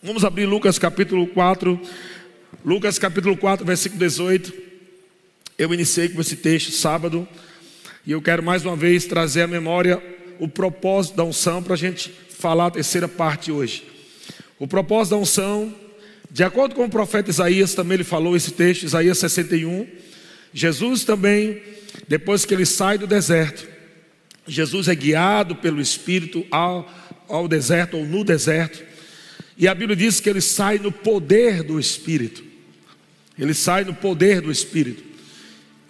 Vamos abrir Lucas capítulo 4. Lucas capítulo 4, versículo 18. Eu iniciei com esse texto sábado. E eu quero mais uma vez trazer à memória o propósito da unção para a gente falar a terceira parte hoje. O propósito da unção, de acordo com o profeta Isaías, também ele falou esse texto, Isaías 61. Jesus também, depois que ele sai do deserto, Jesus é guiado pelo Espírito ao, ao deserto ou no deserto. E a Bíblia diz que ele sai no poder do Espírito. Ele sai no poder do Espírito.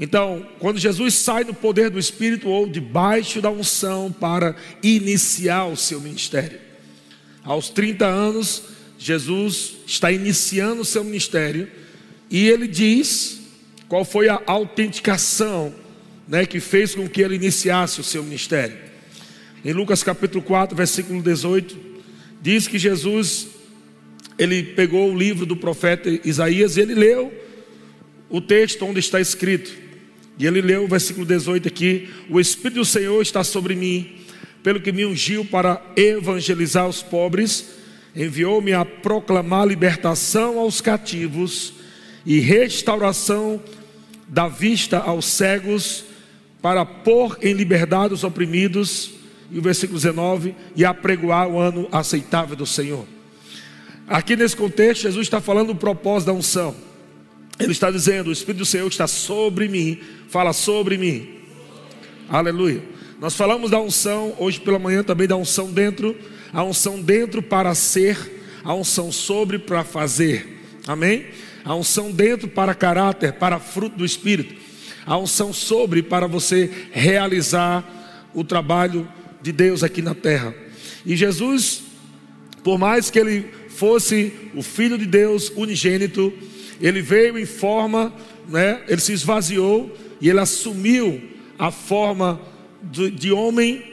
Então, quando Jesus sai no poder do Espírito ou debaixo da unção para iniciar o seu ministério. Aos 30 anos, Jesus está iniciando o seu ministério e ele diz qual foi a autenticação né, que fez com que ele iniciasse o seu ministério. Em Lucas capítulo 4, versículo 18, diz que Jesus ele pegou o livro do profeta Isaías e ele leu o texto onde está escrito. E ele leu o versículo 18 aqui: O Espírito do Senhor está sobre mim, pelo que me ungiu para evangelizar os pobres, enviou-me a proclamar libertação aos cativos e restauração da vista aos cegos, para pôr em liberdade os oprimidos. E o versículo 19: E apregoar o ano aceitável do Senhor. Aqui nesse contexto, Jesus está falando do propósito da unção. Ele está dizendo: O Espírito do Senhor está sobre mim. Fala sobre mim. Aleluia. Nós falamos da unção, hoje pela manhã também da unção dentro. A unção dentro para ser, a unção sobre para fazer. Amém? A unção dentro para caráter, para fruto do Espírito. A unção sobre para você realizar o trabalho de Deus aqui na terra. E Jesus, por mais que ele fosse o Filho de Deus unigênito, ele veio em forma, né, ele se esvaziou e ele assumiu a forma de, de homem.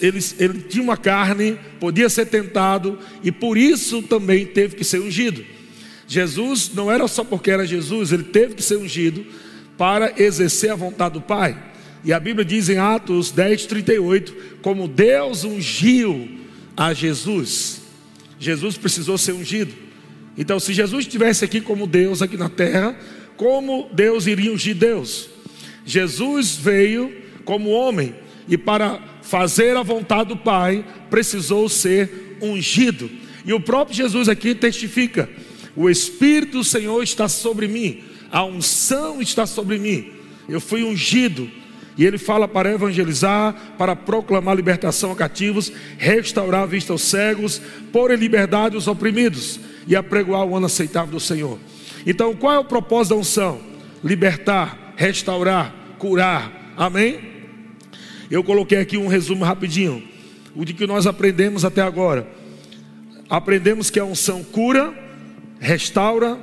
Ele, ele tinha uma carne, podia ser tentado e por isso também teve que ser ungido. Jesus não era só porque era Jesus, ele teve que ser ungido para exercer a vontade do Pai. E a Bíblia diz em Atos 10, 38, como Deus ungiu a Jesus. Jesus precisou ser ungido. Então, se Jesus estivesse aqui como Deus aqui na terra, como Deus iria ungir Deus? Jesus veio como homem e para fazer a vontade do Pai precisou ser ungido. E o próprio Jesus aqui testifica: o Espírito do Senhor está sobre mim, a unção está sobre mim. Eu fui ungido e ele fala para evangelizar, para proclamar libertação a cativos, restaurar a vista aos cegos, pôr em liberdade os oprimidos e apregoar o ano aceitável do Senhor. Então, qual é o propósito da unção? Libertar, restaurar, curar. Amém? Eu coloquei aqui um resumo rapidinho. O de que nós aprendemos até agora. Aprendemos que a unção cura, restaura,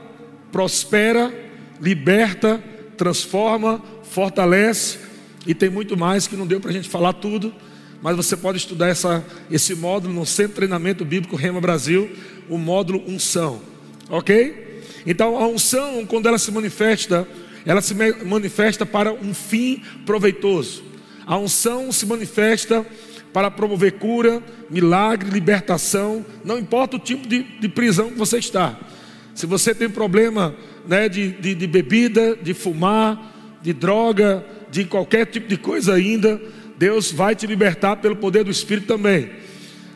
prospera, liberta, transforma, fortalece, e tem muito mais que não deu para a gente falar tudo, mas você pode estudar essa, esse módulo no Centro de Treinamento Bíblico Rema Brasil, o módulo unção, ok? Então a unção, quando ela se manifesta, ela se manifesta para um fim proveitoso. A unção se manifesta para promover cura, milagre, libertação, não importa o tipo de, de prisão que você está. Se você tem problema né, de, de, de bebida, de fumar, de droga, de qualquer tipo de coisa ainda, Deus vai te libertar pelo poder do Espírito também.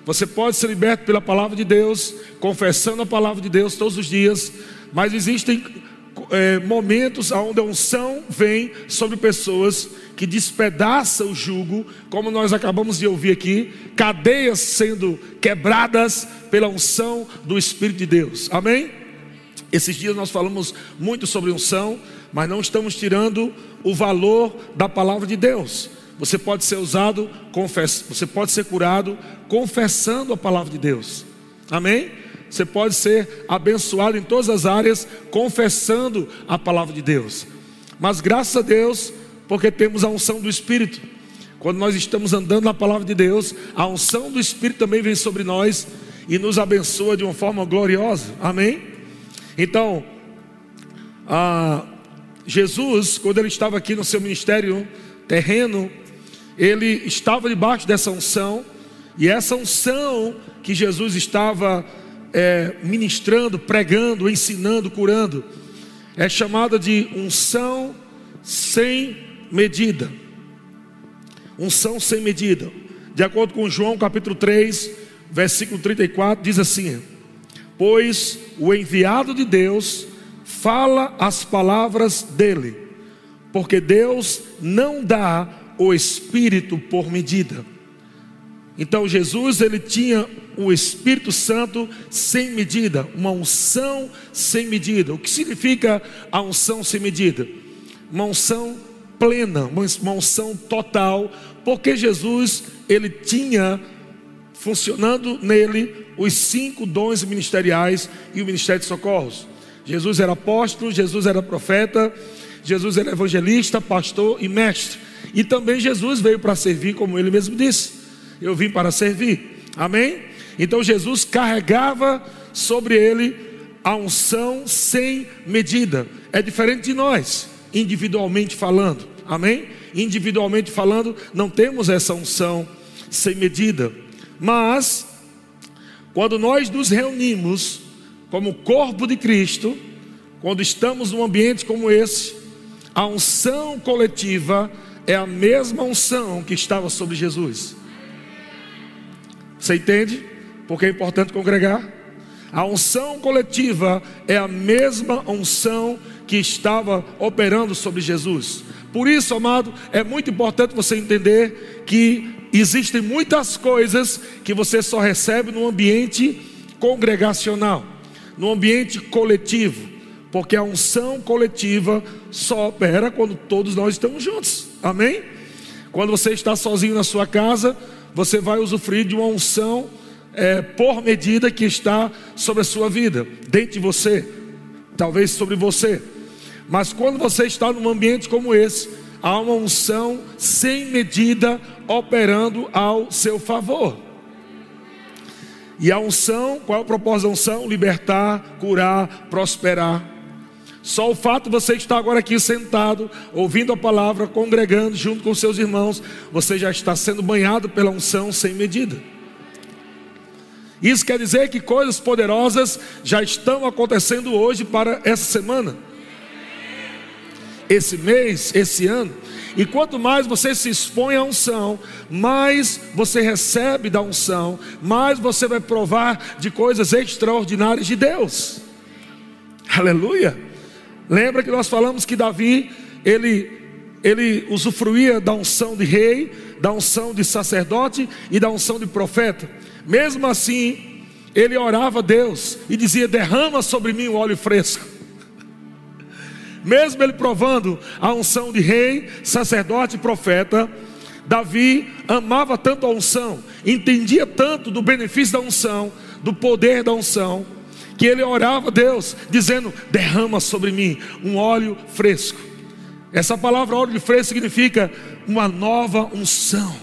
Você pode ser liberto pela palavra de Deus, confessando a palavra de Deus todos os dias, mas existem é, momentos onde a unção vem sobre pessoas que despedaça o jugo, como nós acabamos de ouvir aqui, cadeias sendo quebradas pela unção do Espírito de Deus. Amém? Esses dias nós falamos muito sobre unção, mas não estamos tirando o valor da palavra de Deus. Você pode ser usado, você pode ser curado confessando a palavra de Deus. Amém? Você pode ser abençoado em todas as áreas confessando a palavra de Deus. Mas graças a Deus, porque temos a unção do Espírito. Quando nós estamos andando na palavra de Deus, a unção do Espírito também vem sobre nós e nos abençoa de uma forma gloriosa. Amém? Então, a Jesus, quando ele estava aqui no seu ministério terreno, ele estava debaixo dessa unção, e essa unção que Jesus estava é, ministrando, pregando, ensinando, curando. É chamada de unção sem medida. Unção sem medida. De acordo com João capítulo 3, versículo 34, diz assim: Pois o enviado de Deus fala as palavras dele, porque Deus não dá o Espírito por medida. Então Jesus ele tinha o Espírito Santo sem medida, uma unção sem medida. O que significa a unção sem medida? Uma unção plena, uma unção total, porque Jesus ele tinha funcionando nele os cinco dons ministeriais e o ministério de socorros. Jesus era apóstolo, Jesus era profeta, Jesus era evangelista, pastor e mestre. E também Jesus veio para servir, como ele mesmo disse. Eu vim para servir. Amém? Então Jesus carregava sobre ele a unção sem medida. É diferente de nós, individualmente falando. Amém? Individualmente falando, não temos essa unção sem medida. Mas quando nós nos reunimos como corpo de Cristo, quando estamos num ambiente como esse, a unção coletiva é a mesma unção que estava sobre Jesus. Você entende? Porque é importante congregar. A unção coletiva é a mesma unção que estava operando sobre Jesus. Por isso, amado, é muito importante você entender que existem muitas coisas que você só recebe no ambiente congregacional, no ambiente coletivo, porque a unção coletiva só opera quando todos nós estamos juntos. Amém? Quando você está sozinho na sua casa, você vai usufruir de uma unção é, por medida que está sobre a sua vida, dentro de você, talvez sobre você. Mas quando você está num ambiente como esse, há uma unção sem medida operando ao seu favor. E a unção, qual é o propósito da unção? Libertar, curar, prosperar. Só o fato de você estar agora aqui sentado, ouvindo a palavra, congregando junto com seus irmãos, você já está sendo banhado pela unção sem medida. Isso quer dizer que coisas poderosas já estão acontecendo hoje para essa semana esse mês, esse ano. E quanto mais você se expõe à unção, mais você recebe da unção, mais você vai provar de coisas extraordinárias de Deus. Aleluia. Lembra que nós falamos que Davi, ele ele usufruía da unção de rei, da unção de sacerdote e da unção de profeta. Mesmo assim, ele orava a Deus e dizia: "Derrama sobre mim o óleo fresco" mesmo ele provando a unção de rei, sacerdote e profeta, Davi amava tanto a unção, entendia tanto do benefício da unção, do poder da unção, que ele orava a Deus, dizendo: derrama sobre mim um óleo fresco. Essa palavra óleo fresco significa uma nova unção,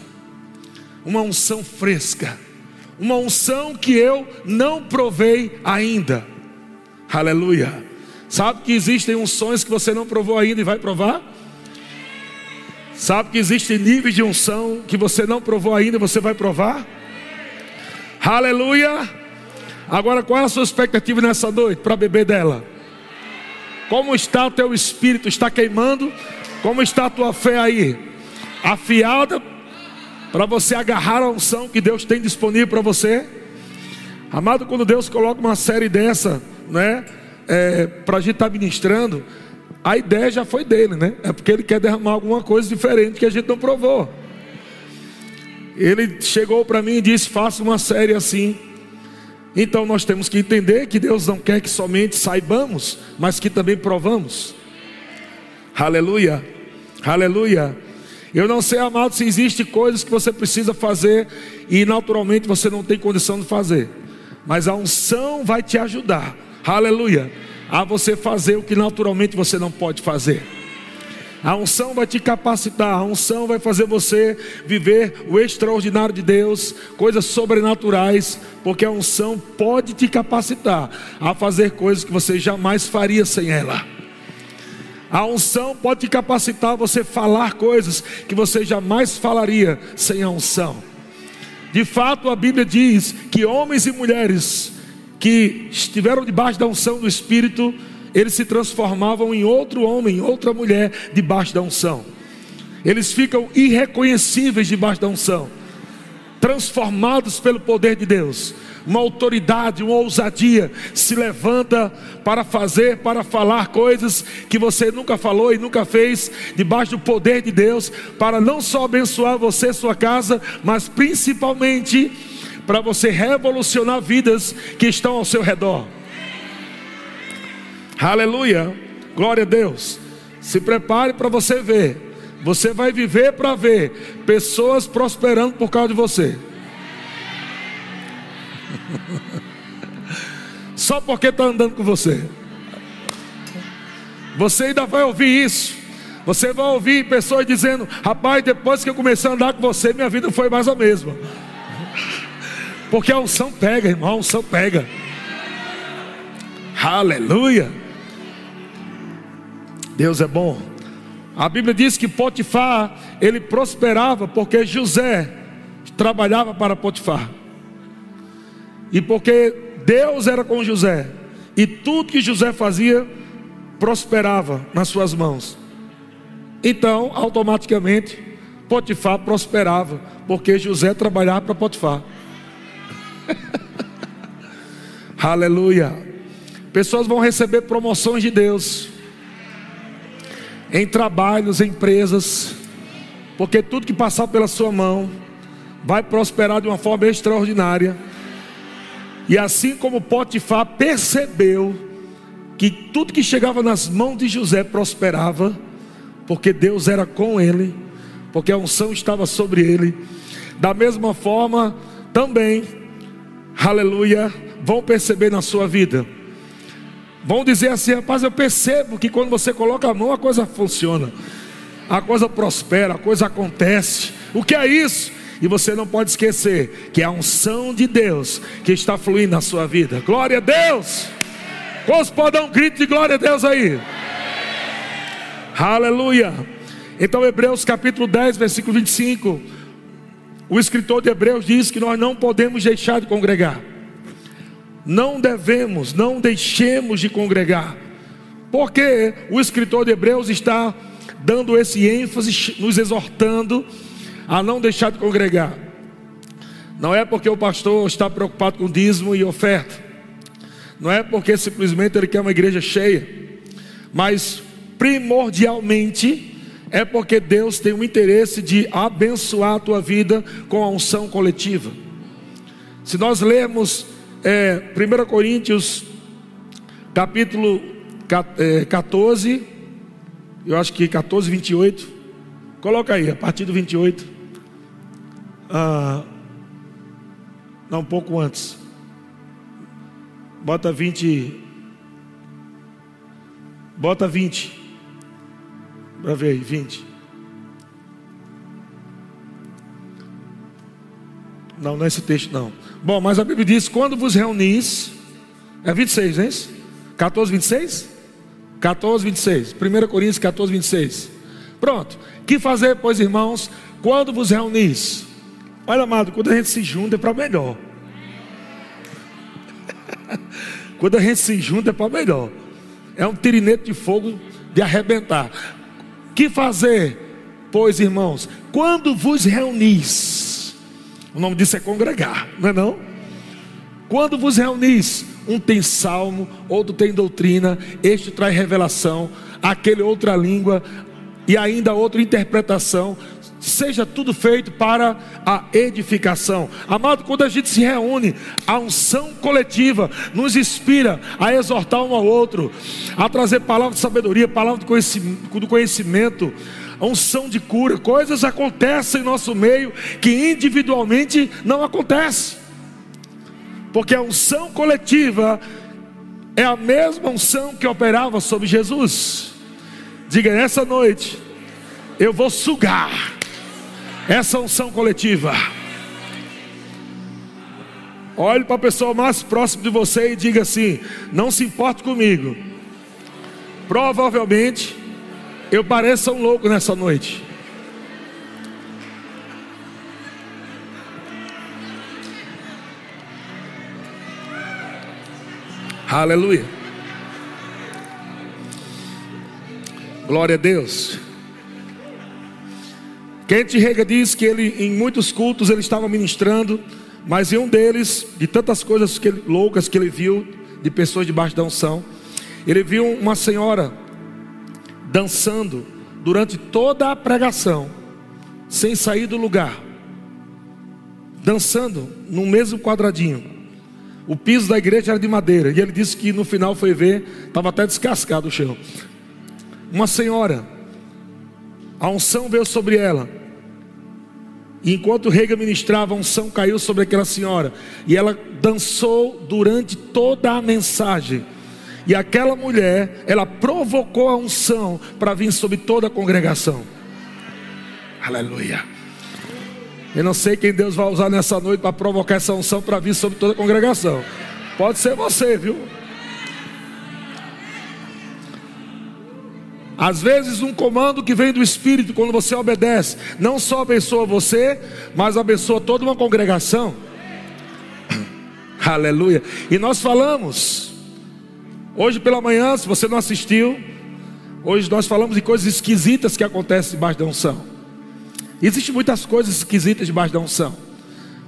uma unção fresca, uma unção que eu não provei ainda. Aleluia. Sabe que existem unções que você não provou ainda e vai provar? Sabe que existem níveis de unção que você não provou ainda e você vai provar? Aleluia! Agora, qual é a sua expectativa nessa noite para beber dela? Como está o teu espírito? Está queimando? Como está a tua fé aí? Afiada para você agarrar a unção que Deus tem disponível para você? Amado, quando Deus coloca uma série dessa, né? É, para a gente estar tá ministrando, a ideia já foi dele, né? É porque ele quer derramar alguma coisa diferente que a gente não provou. Ele chegou para mim e disse: faça uma série assim. Então nós temos que entender que Deus não quer que somente saibamos, mas que também provamos. Aleluia, aleluia. Eu não sei, amado, se existe coisas que você precisa fazer e naturalmente você não tem condição de fazer, mas a unção vai te ajudar aleluia, a você fazer o que naturalmente você não pode fazer. A unção vai te capacitar, a unção vai fazer você viver o extraordinário de Deus, coisas sobrenaturais, porque a unção pode te capacitar a fazer coisas que você jamais faria sem ela. A unção pode te capacitar a você falar coisas que você jamais falaria sem a unção. De fato, a Bíblia diz que homens e mulheres que estiveram debaixo da unção do Espírito, eles se transformavam em outro homem, em outra mulher debaixo da unção. Eles ficam irreconhecíveis debaixo da unção, transformados pelo poder de Deus uma autoridade, uma ousadia se levanta para fazer, para falar coisas que você nunca falou e nunca fez, debaixo do poder de Deus, para não só abençoar você, sua casa, mas principalmente para você revolucionar vidas que estão ao seu redor. Aleluia, glória a Deus. Se prepare para você ver. Você vai viver para ver pessoas prosperando por causa de você. Só porque está andando com você. Você ainda vai ouvir isso. Você vai ouvir pessoas dizendo: Rapaz, depois que eu comecei a andar com você, minha vida foi mais a mesma. Porque a unção pega, irmão, a unção pega. Aleluia. Deus é bom. A Bíblia diz que Potifar, ele prosperava porque José trabalhava para Potifar. E porque Deus era com José, e tudo que José fazia prosperava nas suas mãos. Então, automaticamente, Potifar prosperava, porque José trabalhava para Potifar. Aleluia. Pessoas vão receber promoções de Deus em trabalhos, em empresas, porque tudo que passar pela sua mão vai prosperar de uma forma extraordinária e assim como Potifar percebeu que tudo que chegava nas mãos de José prosperava, porque Deus era com ele, porque a unção estava sobre ele. Da mesma forma, também, aleluia, vão perceber na sua vida. Vão dizer assim, rapaz, eu percebo que quando você coloca a mão a coisa funciona, a coisa prospera, a coisa acontece. O que é isso? E você não pode esquecer que é a unção de Deus que está fluindo na sua vida. Glória a Deus! Quantos podem dar um grito de glória a Deus aí? Aleluia! Então, Hebreus capítulo 10, versículo 25. O escritor de Hebreus diz que nós não podemos deixar de congregar. Não devemos, não deixemos de congregar. Porque o escritor de Hebreus está dando esse ênfase, nos exortando a não deixar de congregar. Não é porque o pastor está preocupado com dízimo e oferta. Não é porque simplesmente ele quer uma igreja cheia. Mas primordialmente é porque Deus tem o interesse de abençoar a tua vida com a unção coletiva. Se nós lermos é, 1 Coríntios capítulo 14, é, eu acho que 14, 28. Coloca aí, a partir do 28. Ah, não, um pouco antes. Bota 20. Bota 20. Para ver aí, 20. Não, não é esse texto não. Bom, mas a Bíblia diz: quando vos reunis. É 26, não é isso? 14, 26? 14, 26. 1 Coríntios 14, 26. Pronto. Que fazer, pois, irmãos, quando vos reunis? Olha, amado, quando a gente se junta é para melhor. quando a gente se junta é para melhor. É um tirinete de fogo de arrebentar. Que fazer, pois, irmãos, quando vos reunis? O nome disso é congregar, não é não? Quando vos reunis, um tem salmo, outro tem doutrina, este traz revelação, aquele outra língua, e ainda outra interpretação seja tudo feito para a edificação. Amado, quando a gente se reúne, a unção coletiva nos inspira a exortar um ao outro, a trazer palavra de sabedoria, palavra do conhecimento, do conhecimento unção de cura, coisas acontecem em nosso meio que individualmente não acontece. Porque a unção coletiva é a mesma unção que operava sobre Jesus. Diga nessa noite, eu vou sugar essa unção coletiva. Olhe para a pessoa mais próxima de você e diga assim: não se importe comigo. Provavelmente eu pareça um louco nessa noite. Aleluia. Glória a Deus. Kent Rega diz que ele, em muitos cultos, ele estava ministrando, mas em um deles, de tantas coisas que ele, loucas que ele viu, de pessoas debaixo da unção, ele viu uma senhora dançando durante toda a pregação, sem sair do lugar, dançando no mesmo quadradinho. O piso da igreja era de madeira, e ele disse que no final foi ver, estava até descascado o chão. Uma senhora, a unção veio sobre ela. E enquanto o rei ministrava, a unção caiu sobre aquela senhora. E ela dançou durante toda a mensagem. E aquela mulher, ela provocou a unção para vir sobre toda a congregação. Aleluia. Eu não sei quem Deus vai usar nessa noite para provocar essa unção para vir sobre toda a congregação. Pode ser você, viu? Às vezes, um comando que vem do Espírito, quando você obedece, não só abençoa você, mas abençoa toda uma congregação. Aleluia. E nós falamos, hoje pela manhã, se você não assistiu, hoje nós falamos de coisas esquisitas que acontecem debaixo da unção. Existem muitas coisas esquisitas debaixo da unção.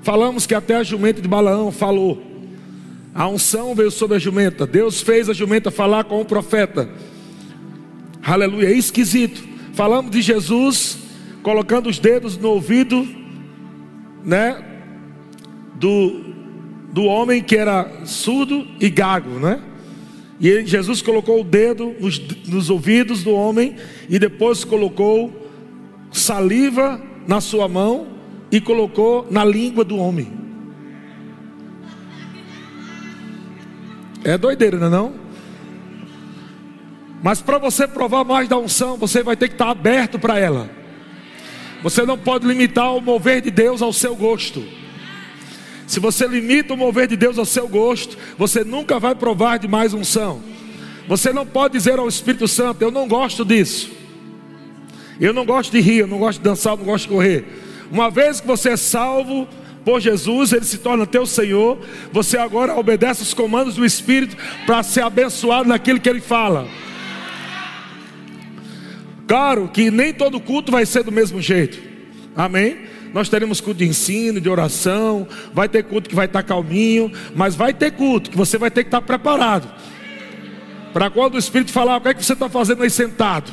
Falamos que até a jumenta de Balaão falou. A unção veio sobre a jumenta. Deus fez a jumenta falar com o profeta. Aleluia, é esquisito. Falamos de Jesus colocando os dedos no ouvido, né? Do, do homem que era surdo e gago, né? E ele, Jesus colocou o dedo nos, nos ouvidos do homem e depois colocou saliva na sua mão e colocou na língua do homem. É doideira, não é não? Mas para você provar mais da unção, você vai ter que estar aberto para ela. Você não pode limitar o mover de Deus ao seu gosto. Se você limita o mover de Deus ao seu gosto, você nunca vai provar de mais unção. Você não pode dizer ao Espírito Santo: Eu não gosto disso. Eu não gosto de rir, eu não gosto de dançar, eu não gosto de correr. Uma vez que você é salvo por Jesus, ele se torna teu Senhor. Você agora obedece os comandos do Espírito para ser abençoado naquilo que ele fala. Claro que nem todo culto vai ser do mesmo jeito. Amém? Nós teremos culto de ensino, de oração, vai ter culto que vai estar calminho, mas vai ter culto que você vai ter que estar preparado. Para quando o Espírito falar, o que é que você está fazendo aí sentado?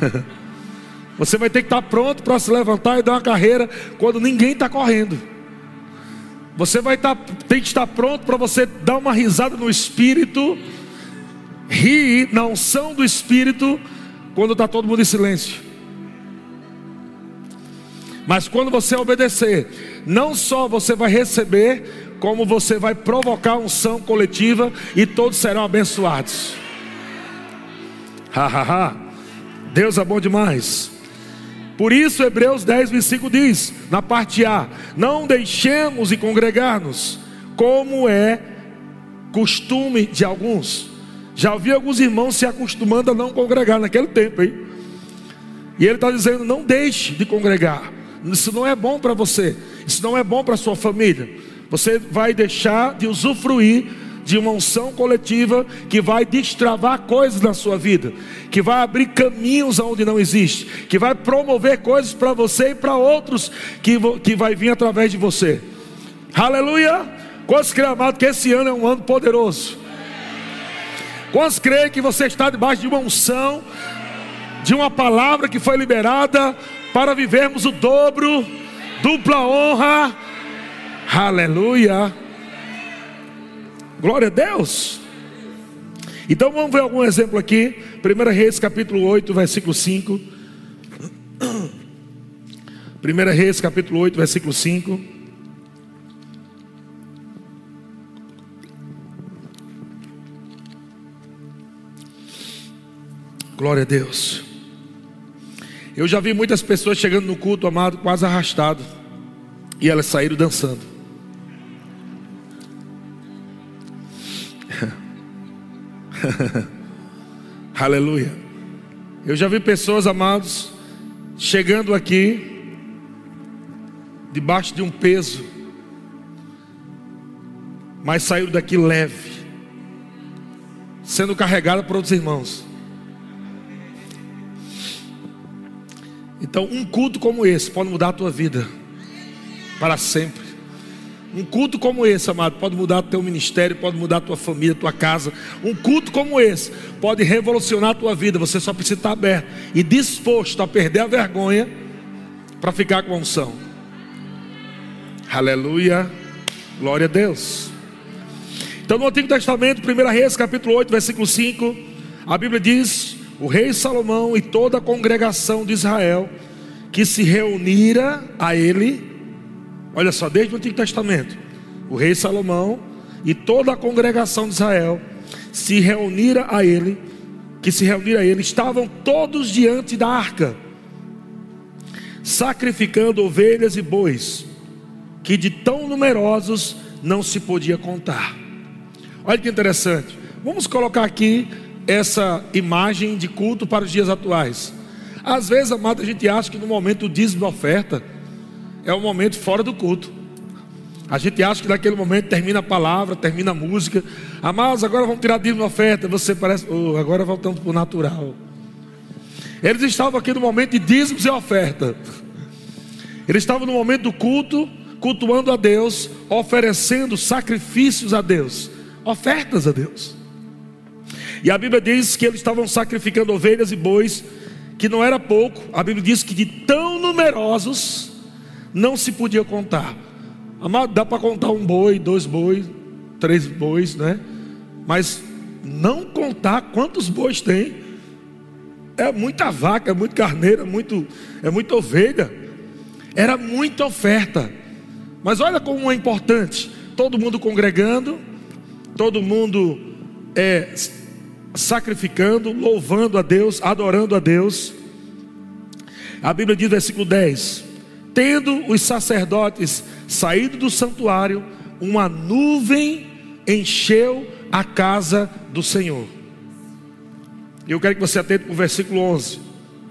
você vai ter que estar pronto para se levantar e dar uma carreira quando ninguém está correndo. Você vai estar, tem que estar pronto para você dar uma risada no Espírito, rir na unção do Espírito quando está todo mundo em silêncio. Mas quando você obedecer, não só você vai receber, como você vai provocar unção coletiva e todos serão abençoados. Ha, ha, ha. Deus é bom demais. Por isso, Hebreus 10, 25 diz, na parte A: Não deixemos de congregar-nos, como é costume de alguns já ouvi alguns irmãos se acostumando a não congregar naquele tempo, hein? E ele está dizendo: não deixe de congregar. Isso não é bom para você. Isso não é bom para sua família. Você vai deixar de usufruir de uma unção coletiva que vai destravar coisas na sua vida, que vai abrir caminhos onde não existe, que vai promover coisas para você e para outros que, que vai vir através de você. Aleluia! Quantos creem, que esse ano é um ano poderoso? Quantos creem que você está debaixo de uma unção, de uma palavra que foi liberada para vivermos o dobro, dupla honra? Aleluia! Glória a Deus! Então vamos ver algum exemplo aqui. 1 Reis capítulo 8, versículo 5. 1 Reis capítulo 8, versículo 5. Glória a Deus. Eu já vi muitas pessoas chegando no culto, amado, quase arrastado. E elas saíram dançando. Aleluia. Eu já vi pessoas, amados, chegando aqui, debaixo de um peso, mas saíram daqui leve sendo carregada por outros irmãos. Então, um culto como esse pode mudar a tua vida para sempre. Um culto como esse, amado, pode mudar teu ministério, pode mudar tua família, tua casa. Um culto como esse pode revolucionar a tua vida. Você só precisa estar aberto e disposto a perder a vergonha para ficar com a unção. Aleluia. Glória a Deus. Então, no Antigo Testamento, 1 Reis, capítulo 8, versículo 5, a Bíblia diz: O rei Salomão e toda a congregação de Israel que se reunira a ele Olha só, desde o Antigo Testamento, o rei Salomão e toda a congregação de Israel se reunira a ele, que se reuniram a ele, estavam todos diante da arca, sacrificando ovelhas e bois, que de tão numerosos não se podia contar. Olha que interessante. Vamos colocar aqui essa imagem de culto para os dias atuais. Às vezes, amado, a gente acha que no momento do dízimo da oferta, é um momento fora do culto. A gente acha que naquele momento termina a palavra, termina a música. Amados, agora vamos tirar dízimo da oferta. Você parece, oh, agora voltamos para o natural. Eles estavam aqui no momento de dízimos e oferta. Eles estavam no momento do culto, cultuando a Deus, oferecendo sacrifícios a Deus, ofertas a Deus. E a Bíblia diz que eles estavam sacrificando ovelhas e bois, que não era pouco. A Bíblia diz que de tão numerosos não se podia contar. Amado, dá para contar um boi, dois bois, três bois, né? Mas não contar quantos bois tem. É muita vaca, é muito carneiro, é, muito, é muita ovelha. Era muita oferta. Mas olha como é importante. Todo mundo congregando, todo mundo é, sacrificando, louvando a Deus, adorando a Deus. A Bíblia diz, versículo 10: Tendo os sacerdotes saído do santuário, uma nuvem encheu a casa do Senhor. Eu quero que você atente para o versículo 11.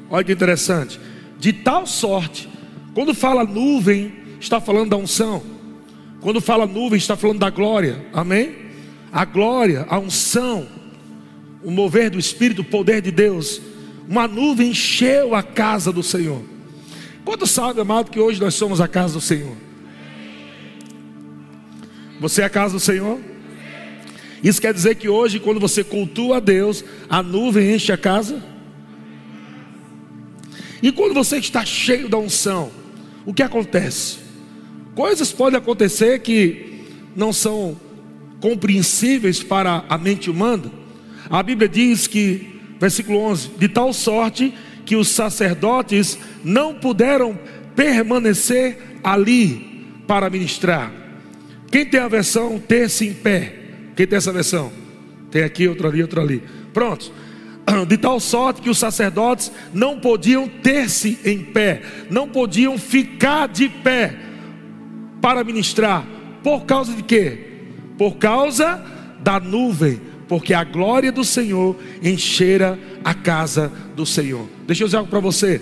Olha que interessante. De tal sorte, quando fala nuvem, está falando da unção. Quando fala nuvem, está falando da glória. Amém? A glória, a unção, o mover do Espírito, o poder de Deus. Uma nuvem encheu a casa do Senhor. Quanto sabe, amado, que hoje nós somos a casa do Senhor? Você é a casa do Senhor? Isso quer dizer que hoje, quando você cultua a Deus, a nuvem enche a casa? E quando você está cheio da unção, o que acontece? Coisas podem acontecer que não são compreensíveis para a mente humana. A Bíblia diz que, versículo 11: de tal sorte que os sacerdotes não puderam permanecer ali para ministrar. Quem tem a versão ter-se em pé? Quem tem essa versão? Tem aqui, outra ali, outra ali. Pronto. De tal sorte que os sacerdotes não podiam ter-se em pé, não podiam ficar de pé para ministrar. Por causa de quê? Por causa da nuvem, porque a glória do Senhor enchera a casa do Senhor. Deixa eu dizer algo para você.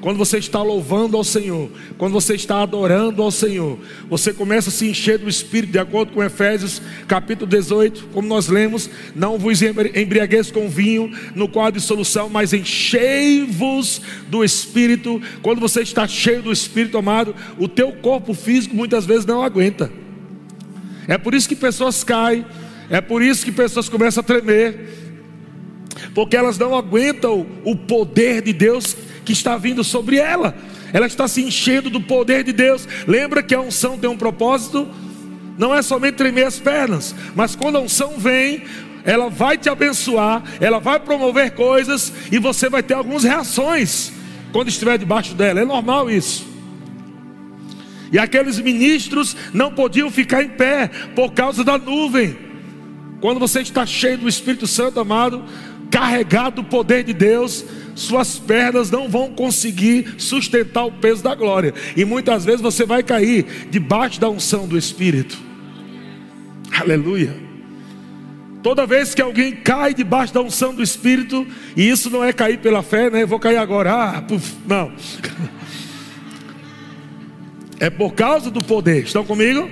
Quando você está louvando ao Senhor, quando você está adorando ao Senhor, você começa a se encher do Espírito, de acordo com Efésios capítulo 18, como nós lemos: Não vos embriagueis com vinho, no qual há dissolução, mas enchei-vos do Espírito. Quando você está cheio do Espírito, amado, o teu corpo físico muitas vezes não aguenta. É por isso que pessoas caem, é por isso que pessoas começam a tremer, porque elas não aguentam o poder de Deus que está vindo sobre ela. Ela está se enchendo do poder de Deus. Lembra que a unção tem um propósito? Não é somente tremer as pernas, mas quando a unção vem, ela vai te abençoar, ela vai promover coisas e você vai ter algumas reações quando estiver debaixo dela. É normal isso. E aqueles ministros não podiam ficar em pé por causa da nuvem. Quando você está cheio do Espírito Santo, amado, carregado do poder de Deus, suas pernas não vão conseguir sustentar o peso da glória. E muitas vezes você vai cair debaixo da unção do Espírito. Aleluia. Toda vez que alguém cai debaixo da unção do Espírito, e isso não é cair pela fé, né? Vou cair agora, ah, puf, não. É por causa do poder. Estão comigo?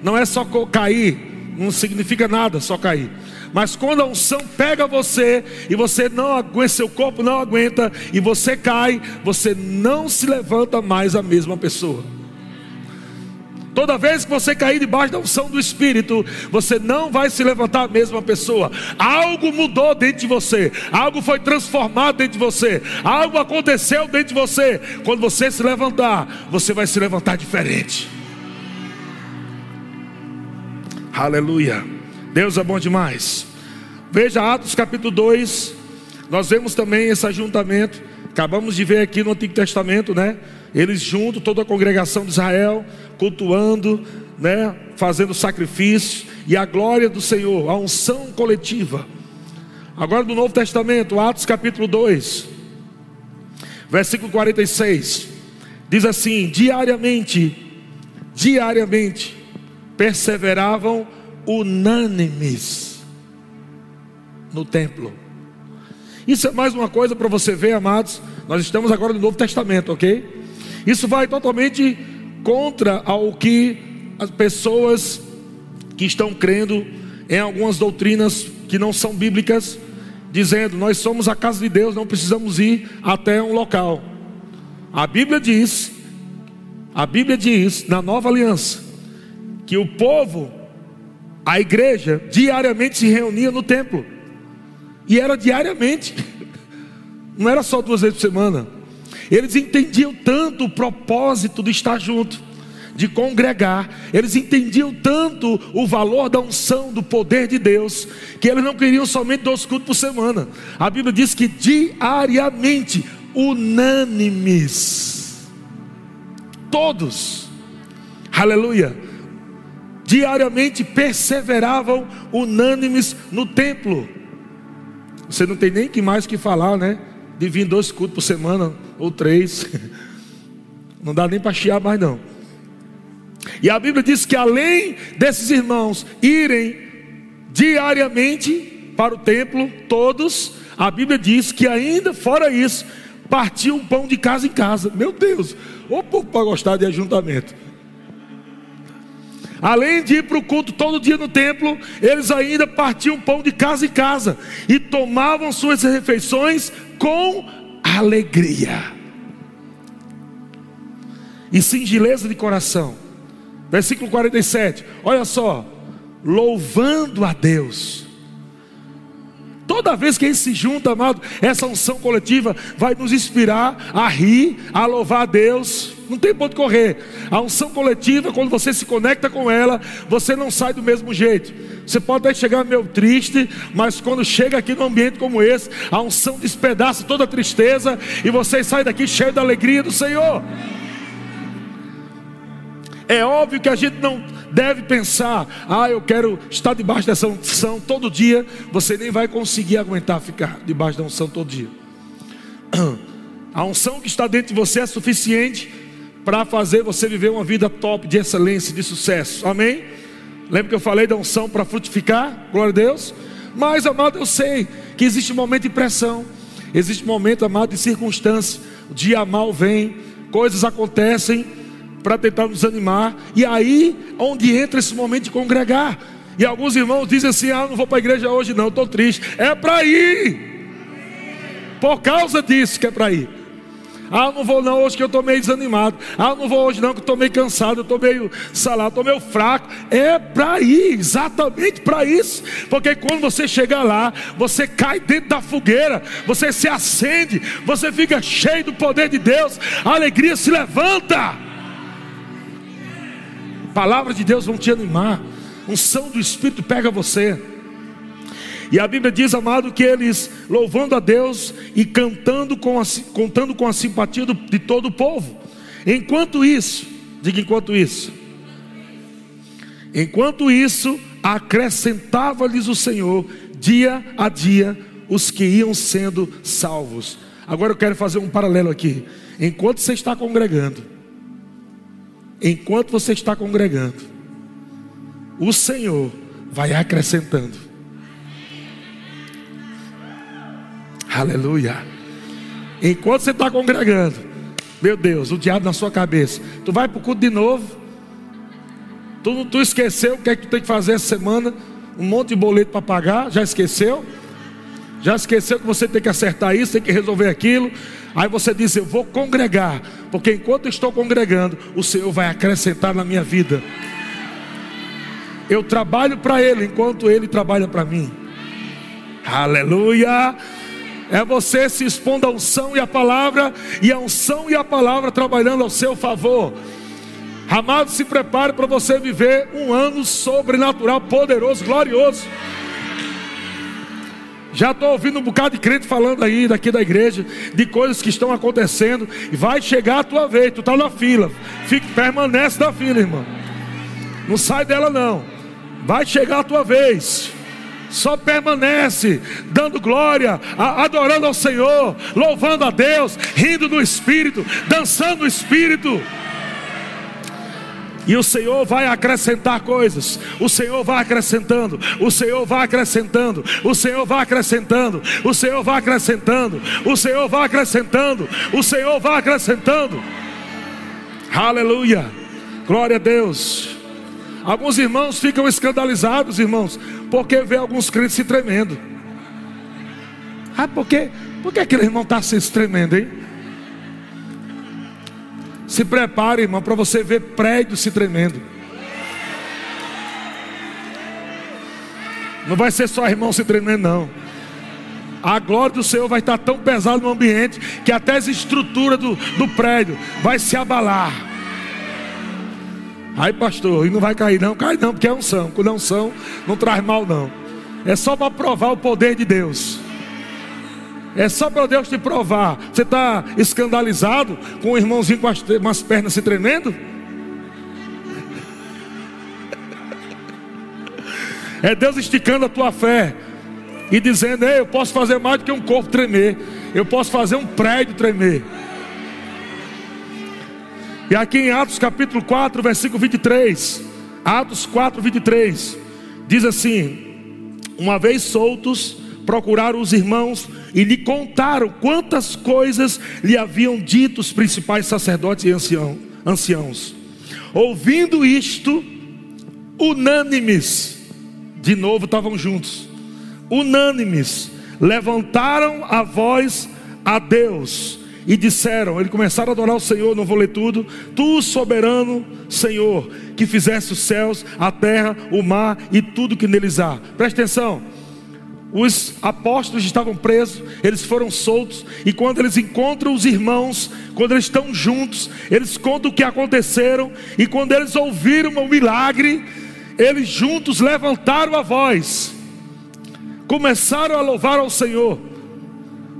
Não é só cair, não significa nada só cair. Mas quando a unção pega você e você não aguenta, seu corpo não aguenta e você cai, você não se levanta mais a mesma pessoa. Toda vez que você cair debaixo da unção do Espírito, você não vai se levantar a mesma pessoa. Algo mudou dentro de você, algo foi transformado dentro de você, algo aconteceu dentro de você. Quando você se levantar, você vai se levantar diferente. Aleluia. Deus é bom demais. Veja Atos capítulo 2. Nós vemos também esse ajuntamento. Acabamos de ver aqui no Antigo Testamento, né? Eles juntos, toda a congregação de Israel, cultuando, né? Fazendo sacrifício e a glória do Senhor, a unção coletiva. Agora do Novo Testamento, Atos capítulo 2, versículo 46. Diz assim: diariamente, diariamente, perseveravam unânimes no templo. Isso é mais uma coisa para você ver, amados. Nós estamos agora no Novo Testamento, ok? Isso vai totalmente contra ao que as pessoas que estão crendo em algumas doutrinas que não são bíblicas, dizendo: Nós somos a casa de Deus, não precisamos ir até um local. A Bíblia diz, a Bíblia diz na nova aliança, que o povo, a igreja, diariamente se reunia no templo. E era diariamente, não era só duas vezes por semana. Eles entendiam tanto o propósito de estar junto, de congregar, eles entendiam tanto o valor da unção, do poder de Deus, que eles não queriam somente dois cultos por semana. A Bíblia diz que diariamente, unânimes, todos, aleluia diariamente perseveravam unânimes no templo. Você não tem nem que mais que falar, né? De vir dois cultos por semana, ou três. Não dá nem para chiar mais não. E a Bíblia diz que além desses irmãos irem diariamente para o templo, todos, a Bíblia diz que ainda fora isso, partiam pão de casa em casa. Meu Deus, ou pouco para gostar de ajuntamento. Além de ir para o culto todo dia no templo, eles ainda partiam pão de casa em casa e tomavam suas refeições com alegria e singeleza de coração. Versículo 47, olha só, louvando a Deus. Toda vez que a gente se junta, amado, essa unção coletiva vai nos inspirar a rir, a louvar a Deus não tem ponto correr. A unção coletiva, quando você se conecta com ela, você não sai do mesmo jeito. Você pode até chegar meio triste, mas quando chega aqui num ambiente como esse, a unção despedaça toda a tristeza e você sai daqui cheio da alegria do Senhor. É óbvio que a gente não deve pensar, ah, eu quero estar debaixo dessa unção todo dia. Você nem vai conseguir aguentar ficar debaixo da unção todo dia. A unção que está dentro de você é suficiente para fazer você viver uma vida top, de excelência, de sucesso. Amém? Lembra que eu falei da unção para frutificar? Glória a Deus. Mas, amado, eu sei que existe um momento de pressão, existe um momento, amado, de circunstância. O dia mal vem, coisas acontecem para tentar nos animar, e aí onde entra esse momento de congregar. E alguns irmãos dizem assim: Ah, não vou para a igreja hoje, não, estou triste. É para ir, por causa disso que é para ir. Ah, não vou não hoje que eu estou meio desanimado. Ah, não vou hoje não que eu estou meio cansado, eu estou meio salado, estou meio fraco. É para ir, exatamente para isso. Porque quando você chegar lá, você cai dentro da fogueira, você se acende, você fica cheio do poder de Deus, a alegria se levanta. Palavras de Deus vão te animar. Som do Espírito pega você. E a Bíblia diz, amado, que eles louvando a Deus e cantando com a, contando com a simpatia do, de todo o povo. Enquanto isso, diga enquanto isso. Enquanto isso, acrescentava-lhes o Senhor dia a dia os que iam sendo salvos. Agora eu quero fazer um paralelo aqui. Enquanto você está congregando, enquanto você está congregando, o Senhor vai acrescentando. Aleluia. Enquanto você está congregando, meu Deus, o diabo na sua cabeça. Tu vai para o culto de novo. Tu, tu esqueceu o que é que tu tem que fazer essa semana. um monte de boleto para pagar, já esqueceu? Já esqueceu que você tem que acertar isso, tem que resolver aquilo. Aí você diz: Eu vou congregar, porque enquanto estou congregando, o Senhor vai acrescentar na minha vida. Eu trabalho para Ele enquanto Ele trabalha para mim. Aleluia! É você se expondo à unção e à palavra, e a unção e a palavra trabalhando ao seu favor. Amado, se prepare para você viver um ano sobrenatural, poderoso, glorioso. Já estou ouvindo um bocado de crente falando aí daqui da igreja, de coisas que estão acontecendo, e vai chegar a tua vez, tu está na fila, Fique, permanece na fila, irmão. Não sai dela não. Vai chegar a tua vez. Só permanece dando glória, adorando ao Senhor, louvando a Deus, rindo no Espírito, dançando no Espírito. E o Senhor vai acrescentar coisas. O Senhor vai acrescentando. O Senhor vai acrescentando. O Senhor vai acrescentando. O Senhor vai acrescentando. O Senhor vai acrescentando. O Senhor vai acrescentando. Aleluia. Glória a Deus. Alguns irmãos ficam escandalizados, irmãos, porque vê alguns crentes se tremendo. Ah, por quê? Por que aquele irmão está se tremendo, hein? Se prepare, irmão, para você ver prédio se tremendo. Não vai ser só irmão se tremendo, não. A glória do Senhor vai estar tão pesada no ambiente que até as estruturas do, do prédio vai se abalar. Aí, pastor, e não vai cair, não? Cai não, porque é unção. Quando é unção, não traz mal, não. É só para provar o poder de Deus. É só para Deus te provar. Você está escandalizado com o irmãozinho com as, com as pernas se tremendo? É Deus esticando a tua fé e dizendo: Ei, eu posso fazer mais do que um corpo tremer, eu posso fazer um prédio tremer. E aqui em Atos capítulo 4, versículo 23, Atos 4, 23, diz assim: Uma vez soltos, procuraram os irmãos e lhe contaram quantas coisas lhe haviam dito os principais sacerdotes e ancião, anciãos. Ouvindo isto, unânimes, de novo estavam juntos, unânimes, levantaram a voz a Deus e disseram: Eles começaram a adorar o Senhor, não vou ler tudo. Tu, soberano Senhor, que fizeste os céus, a terra, o mar e tudo que neles há. Presta atenção os apóstolos estavam presos, eles foram soltos, e quando eles encontram os irmãos, quando eles estão juntos, eles contam o que aconteceram, e quando eles ouviram o milagre, eles juntos levantaram a voz, começaram a louvar ao Senhor.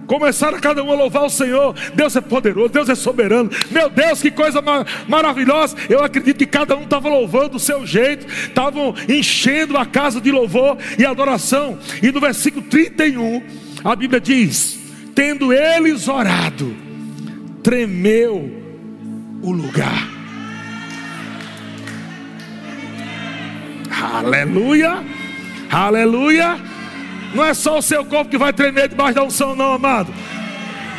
Começaram cada um a louvar o Senhor. Deus é poderoso, Deus é soberano. Meu Deus, que coisa mar maravilhosa. Eu acredito que cada um estava louvando do seu jeito, estavam enchendo a casa de louvor e adoração. E no versículo 31, a Bíblia diz: Tendo eles orado, tremeu o lugar. Aleluia, aleluia. Não é só o seu corpo que vai tremer debaixo da unção, não, amado.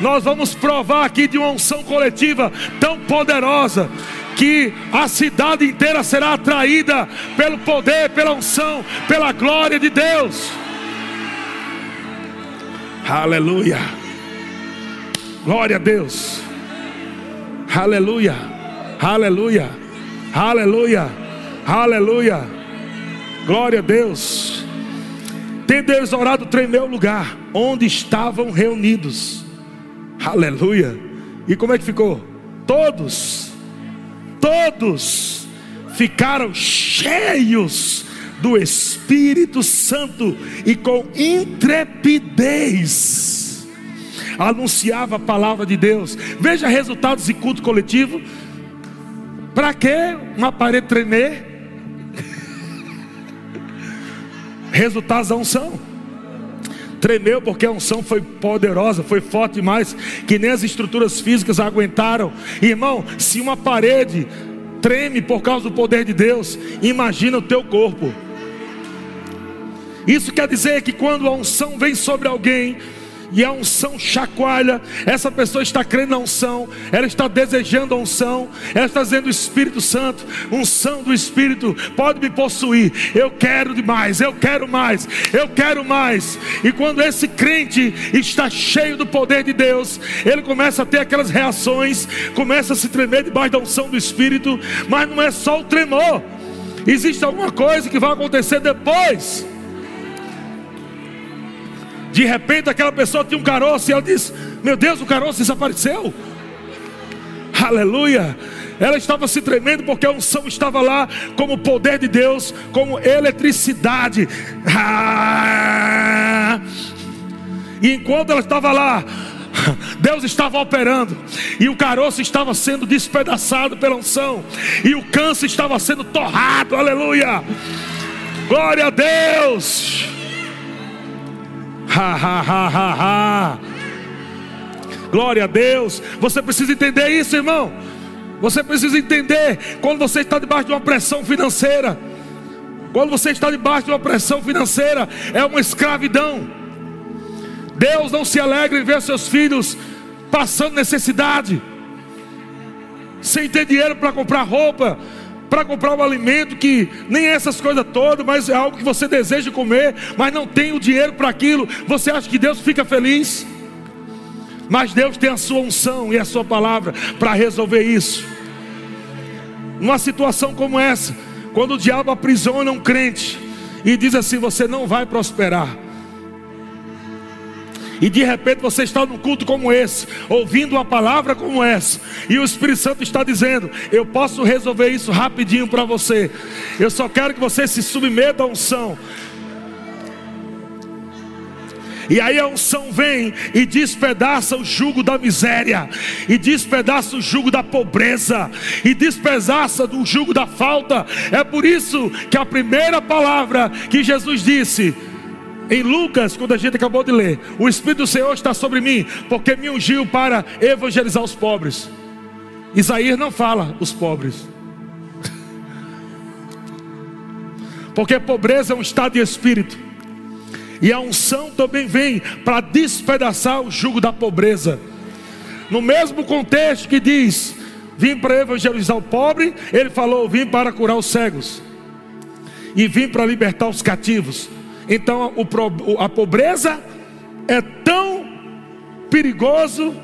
Nós vamos provar aqui de uma unção coletiva tão poderosa que a cidade inteira será atraída pelo poder, pela unção, pela glória de Deus. Aleluia. Glória a Deus. Aleluia. Aleluia. Aleluia. Aleluia. Glória a Deus. Tendo eles orado, tremeu o lugar onde estavam reunidos. Aleluia. E como é que ficou? Todos, todos ficaram cheios do Espírito Santo e com intrepidez anunciava a palavra de Deus. Veja resultados de culto coletivo. Para que uma parede tremer? Resultados da unção. Tremeu porque a unção foi poderosa, foi forte demais, que nem as estruturas físicas aguentaram. Irmão, se uma parede treme por causa do poder de Deus, imagina o teu corpo. Isso quer dizer que quando a unção vem sobre alguém, e a unção chacoalha, essa pessoa está crendo na unção, ela está desejando a unção, ela está dizendo: Espírito Santo, unção do Espírito, pode me possuir. Eu quero demais, eu quero mais, eu quero mais. E quando esse crente está cheio do poder de Deus, ele começa a ter aquelas reações, começa a se tremer debaixo da unção do Espírito, mas não é só o tremor, existe alguma coisa que vai acontecer depois. De repente aquela pessoa tinha um caroço e ela disse: Meu Deus, o caroço desapareceu. Aleluia. Ela estava se tremendo porque a unção estava lá como poder de Deus, como eletricidade. Ah! E enquanto ela estava lá, Deus estava operando, e o caroço estava sendo despedaçado pela unção, e o câncer estava sendo torrado, aleluia. Glória a Deus. Ha, ha, ha. Glória a Deus. Você precisa entender isso, irmão. Você precisa entender quando você está debaixo de uma pressão financeira. Quando você está debaixo de uma pressão financeira, é uma escravidão. Deus não se alegra em ver seus filhos passando necessidade, sem ter dinheiro para comprar roupa, para comprar um alimento que nem essas coisas todas, mas é algo que você deseja comer, mas não tem o dinheiro para aquilo. Você acha que Deus fica feliz? Mas Deus tem a sua unção e a sua palavra para resolver isso. Numa situação como essa, quando o diabo aprisiona um crente e diz assim: Você não vai prosperar. E de repente você está num culto como esse, ouvindo uma palavra como essa, e o Espírito Santo está dizendo: Eu posso resolver isso rapidinho para você. Eu só quero que você se submeta à unção. E aí a unção vem e despedaça o jugo da miséria, e despedaça o jugo da pobreza, e despedaça o jugo da falta. É por isso que a primeira palavra que Jesus disse, em Lucas, quando a gente acabou de ler, o Espírito do Senhor está sobre mim, porque me ungiu para evangelizar os pobres. Isaías não fala os pobres, porque pobreza é um estado de espírito, e a unção também vem para despedaçar o jugo da pobreza. No mesmo contexto que diz: Vim para evangelizar o pobre, ele falou: Vim para curar os cegos, e vim para libertar os cativos. Então a pobreza é tão perigoso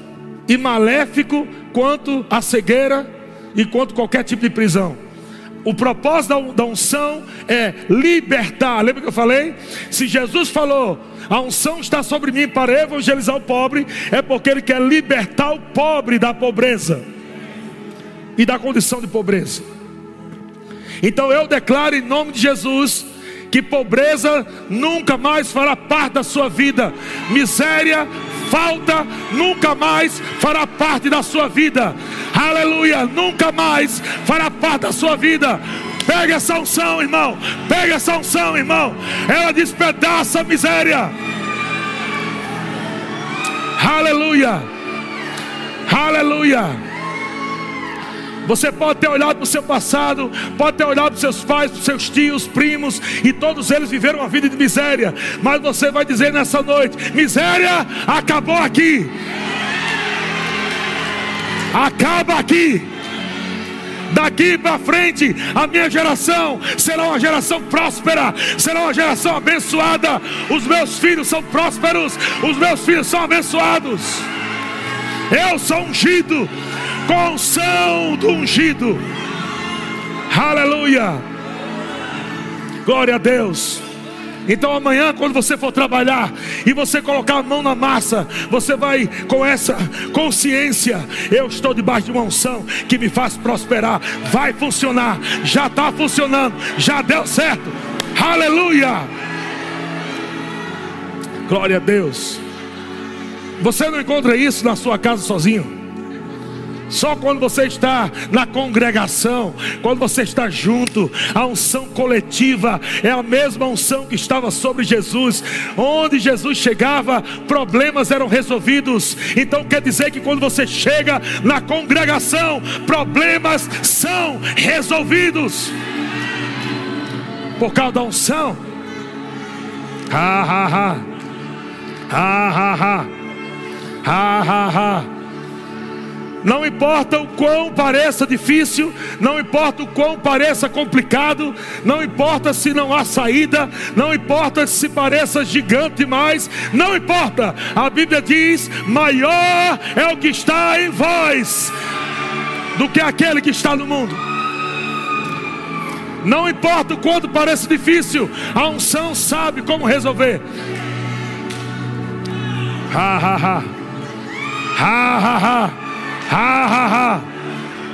e maléfico quanto a cegueira e quanto qualquer tipo de prisão. O propósito da unção é libertar. Lembra que eu falei? Se Jesus falou, a unção está sobre mim para evangelizar o pobre, é porque ele quer libertar o pobre da pobreza e da condição de pobreza. Então eu declaro em nome de Jesus que pobreza nunca mais fará parte da sua vida, miséria, falta nunca mais fará parte da sua vida, aleluia, nunca mais fará parte da sua vida. Pega essa unção, irmão. Pega essa unção, irmão. Ela despedaça a miséria. Aleluia. Aleluia. Você pode ter olhado para o seu passado, pode ter olhado para os seus pais, para os seus tios, primos, e todos eles viveram uma vida de miséria. Mas você vai dizer nessa noite: miséria acabou aqui. Acaba aqui. Daqui para frente, a minha geração será uma geração próspera, será uma geração abençoada. Os meus filhos são prósperos, os meus filhos são abençoados. Eu sou ungido, com do ungido. Aleluia. Glória a Deus. Então amanhã, quando você for trabalhar e você colocar a mão na massa, você vai com essa consciência: eu estou debaixo de uma unção que me faz prosperar. Vai funcionar, já está funcionando, já deu certo. Aleluia. Glória a Deus. Você não encontra isso na sua casa sozinho. Só quando você está na congregação, quando você está junto, a unção coletiva é a mesma unção que estava sobre Jesus. Onde Jesus chegava, problemas eram resolvidos. Então quer dizer que quando você chega na congregação, problemas são resolvidos. Por causa da unção. Ha ha ha. Ha ha ha. Ha, ha, ha. Não importa o quão pareça difícil, não importa o quão pareça complicado, não importa se não há saída, não importa se pareça gigante demais, não importa. A Bíblia diz: maior é o que está em vós do que aquele que está no mundo. Não importa o quanto pareça difícil, a unção sabe como resolver. Ha ha ha. Ha ha ha. Ha, ha, ha.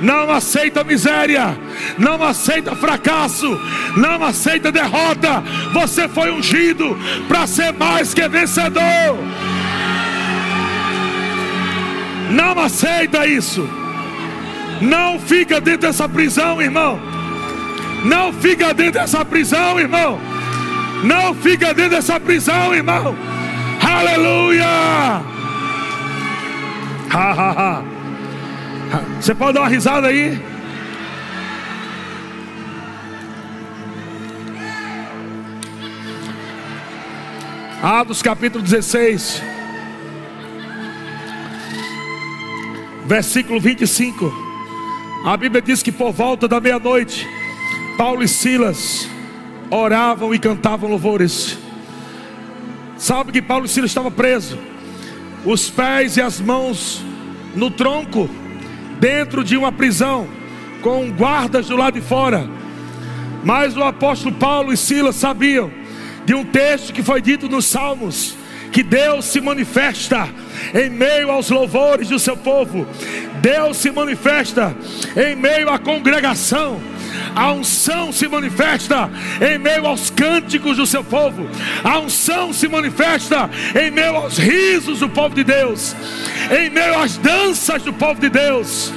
Não aceita miséria, não aceita fracasso, não aceita derrota. Você foi ungido para ser mais que vencedor. Não aceita isso. Não fica dentro dessa prisão, irmão. Não fica dentro dessa prisão, irmão. Não fica dentro dessa prisão, irmão. Aleluia! Ha, ha, ha. Você pode dar uma risada aí? Atos capítulo 16, versículo 25. A Bíblia diz que por volta da meia-noite, Paulo e Silas oravam e cantavam louvores. Sabe que Paulo e Silas estavam presos, os pés e as mãos no tronco dentro de uma prisão, com guardas do lado de fora. Mas o apóstolo Paulo e Silas sabiam de um texto que foi dito nos Salmos, que Deus se manifesta em meio aos louvores do seu povo. Deus se manifesta em meio à congregação. A unção se manifesta em meio aos cânticos do seu povo. A unção se manifesta em meio aos risos do povo de Deus, em meio às danças do povo de Deus.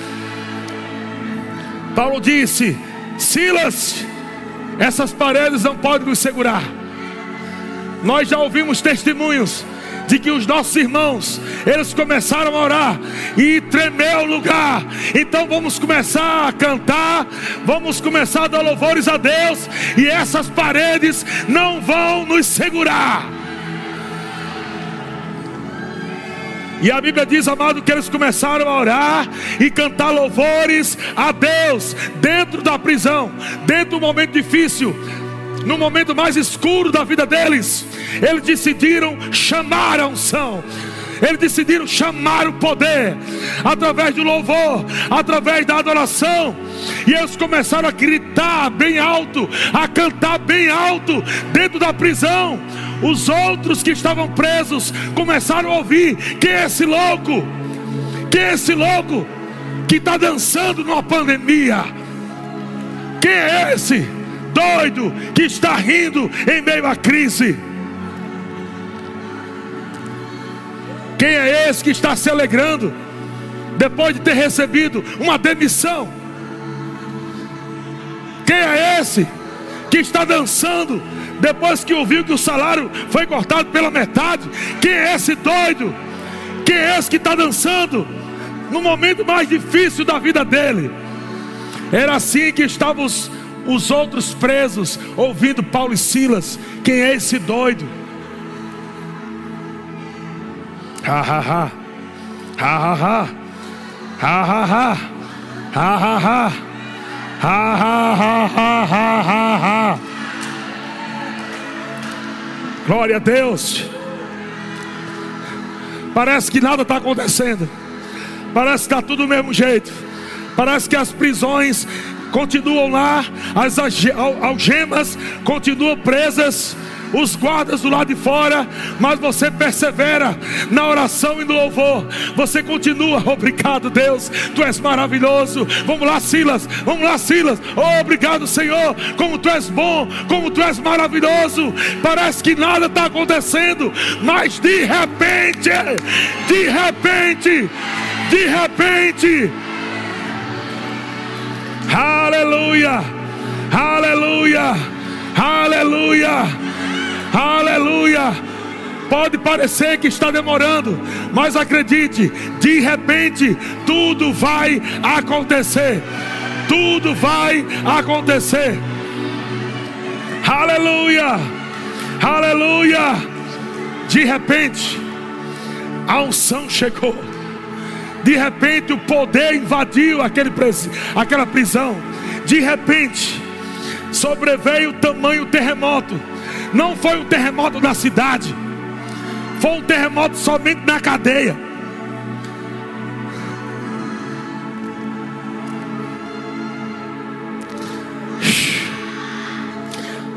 Paulo disse: Silas, essas paredes não podem nos segurar. Nós já ouvimos testemunhos de que os nossos irmãos, eles começaram a orar e tremeu o lugar. Então vamos começar a cantar, vamos começar a dar louvores a Deus, e essas paredes não vão nos segurar. E a Bíblia diz, amado, que eles começaram a orar e cantar louvores a Deus dentro da prisão, dentro do momento difícil no momento mais escuro da vida deles, eles decidiram chamar a unção. Eles decidiram chamar o poder através do louvor, através da adoração. E eles começaram a gritar bem alto, a cantar bem alto dentro da prisão. Os outros que estavam presos começaram a ouvir: quem é esse louco? Quem é esse louco que está dançando numa pandemia? Quem é esse? Doido que está rindo em meio à crise? Quem é esse que está se alegrando depois de ter recebido uma demissão? Quem é esse que está dançando depois que ouviu que o salário foi cortado pela metade? Quem é esse doido? Quem é esse que está dançando no momento mais difícil da vida dele? Era assim que estavam os os outros presos ouvindo Paulo e Silas. Quem é esse doido? Ha ha ha. Ha ha ha. Ha ha ha. Ha ha ha. Ha ha ha ha ha. Glória a Deus. Parece que nada está acontecendo. Parece que está tudo do mesmo jeito. Parece que as prisões continuam lá, as algemas continuam presas, os guardas do lado de fora, mas você persevera na oração e no louvor. Você continua, obrigado, Deus, tu és maravilhoso. Vamos lá, Silas, vamos lá, Silas. Oh, obrigado, Senhor, como tu és bom, como tu és maravilhoso. Parece que nada está acontecendo, mas de repente, de repente, de repente, Aleluia! Aleluia! Aleluia! Aleluia! Pode parecer que está demorando, mas acredite, de repente tudo vai acontecer. Tudo vai acontecer. Aleluia! Aleluia! De repente, A unção chegou. De repente o poder invadiu aquele, aquela prisão. De repente sobreveio o tamanho terremoto. Não foi um terremoto na cidade, foi um terremoto somente na cadeia.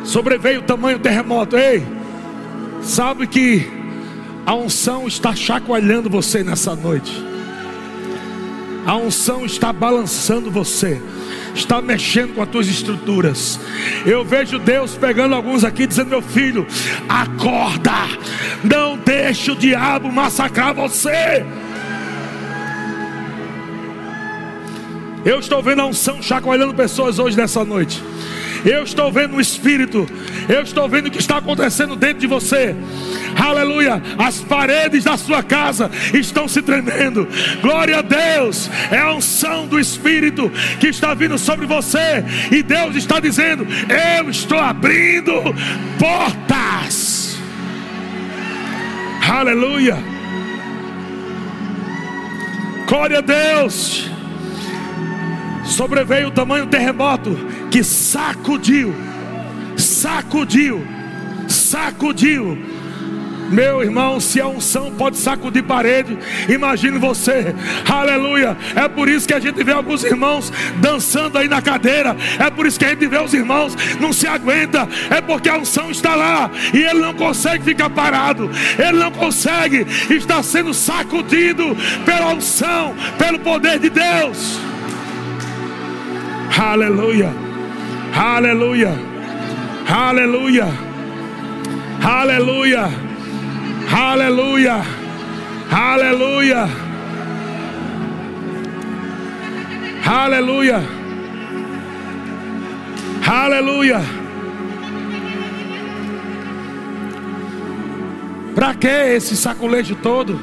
Sobreveio o tamanho terremoto. Ei, sabe que a unção está chacoalhando você nessa noite. A unção está balançando você está mexendo com as tuas estruturas. Eu vejo Deus pegando alguns aqui dizendo: Meu filho, acorda, não deixe o diabo massacrar você. Eu estou vendo a unção chacoalhando pessoas hoje nessa noite. Eu estou vendo o Espírito. Eu estou vendo o que está acontecendo dentro de você. Aleluia. As paredes da sua casa estão se tremendo. Glória a Deus. É a unção do Espírito que está vindo sobre você. E Deus está dizendo: Eu estou abrindo portas. Aleluia. Glória a Deus. Sobreveio o tamanho terremoto que sacudiu, sacudiu, sacudiu. Meu irmão, se a unção pode sacudir parede, imagine você, aleluia. É por isso que a gente vê alguns irmãos dançando aí na cadeira, é por isso que a gente vê os irmãos não se aguenta, é porque a unção está lá e ele não consegue ficar parado, ele não consegue, está sendo sacudido pela unção, pelo poder de Deus. Aleluia. Aleluia. Aleluia. Aleluia. Aleluia. Aleluia. Aleluia. Aleluia. Para que esse sacolejo todo?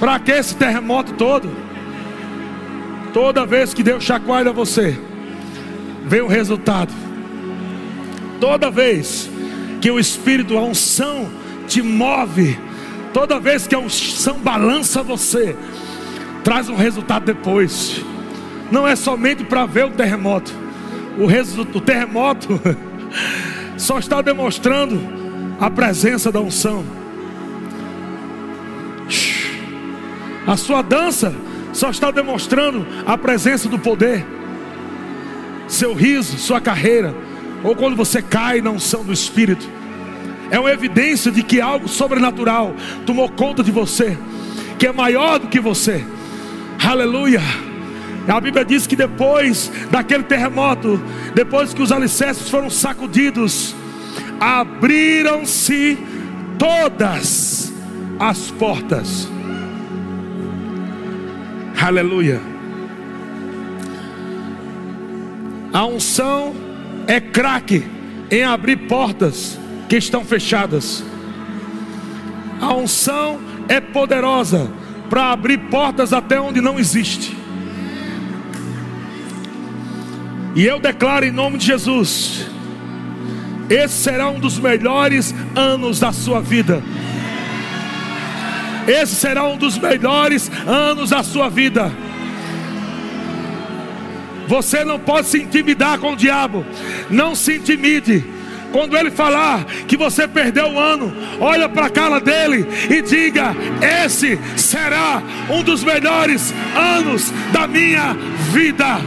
Para que esse terremoto todo? Toda vez que Deus chacoalha você, vem o resultado. Toda vez que o Espírito, a unção, te move, toda vez que a unção balança você, traz um resultado depois. Não é somente para ver o terremoto. O, o terremoto só está demonstrando a presença da unção. A sua dança só está demonstrando a presença do poder seu riso, sua carreira, ou quando você cai na unção do Espírito, é uma evidência de que algo sobrenatural tomou conta de você, que é maior do que você. Aleluia. A Bíblia diz que depois daquele terremoto, depois que os alicerces foram sacudidos, abriram-se todas as portas. Aleluia. A unção é craque em abrir portas que estão fechadas. A unção é poderosa para abrir portas até onde não existe. E eu declaro em nome de Jesus: esse será um dos melhores anos da sua vida. Esse será um dos melhores anos da sua vida. Você não pode se intimidar com o diabo. Não se intimide. Quando ele falar que você perdeu o ano, olha para a cara dele e diga: Esse será um dos melhores anos da minha vida.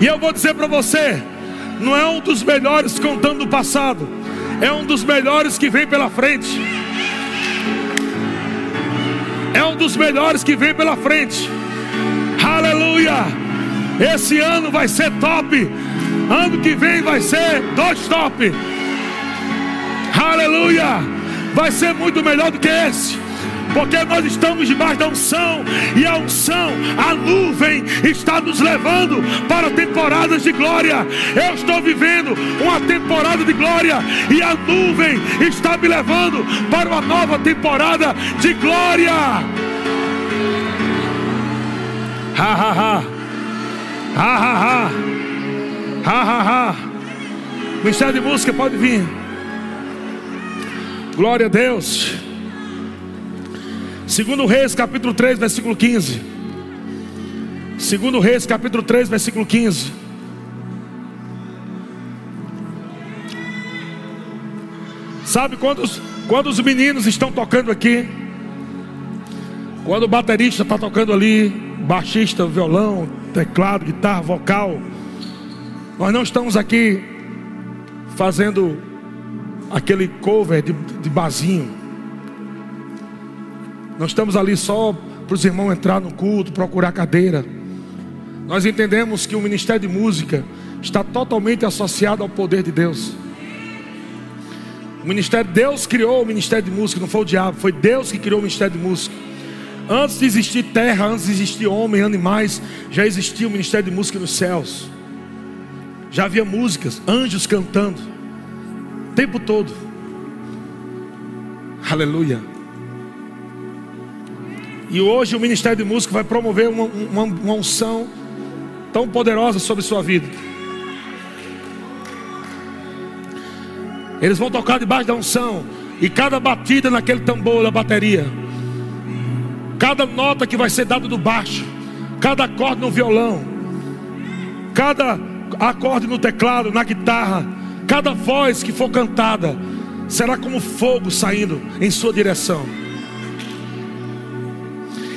E eu vou dizer para você: não é um dos melhores contando o passado, é um dos melhores que vem pela frente é um dos melhores que vem pela frente. Aleluia! Esse ano vai ser top. Ano que vem vai ser dois top. Aleluia! Vai ser muito melhor do que esse porque nós estamos debaixo da unção, e a unção, a nuvem, está nos levando para temporadas de glória. Eu estou vivendo uma temporada de glória, e a nuvem está me levando para uma nova temporada de glória. Ha ha ha, ha ha ha, ha ha ha. Ministério de música pode vir. Glória a Deus. Segundo Reis, capítulo 3, versículo 15. Segundo Reis, capítulo 3, versículo 15. Sabe quantos, quando os meninos estão tocando aqui? Quando o baterista está tocando ali, baixista, violão, teclado, guitarra, vocal. Nós não estamos aqui fazendo aquele cover de, de basinho. Nós estamos ali só para os irmãos entrar no culto, procurar cadeira. Nós entendemos que o ministério de música está totalmente associado ao poder de Deus. O ministério, Deus criou o ministério de música, não foi o diabo, foi Deus que criou o ministério de música. Antes de existir terra, antes de existir homem, animais, já existia o ministério de música nos céus. Já havia músicas, anjos cantando, o tempo todo. Aleluia. E hoje o Ministério de Música vai promover uma, uma, uma unção tão poderosa sobre sua vida. Eles vão tocar debaixo da unção. E cada batida naquele tambor da bateria, cada nota que vai ser dada do baixo, cada acorde no violão, cada acorde no teclado, na guitarra, cada voz que for cantada, será como fogo saindo em sua direção.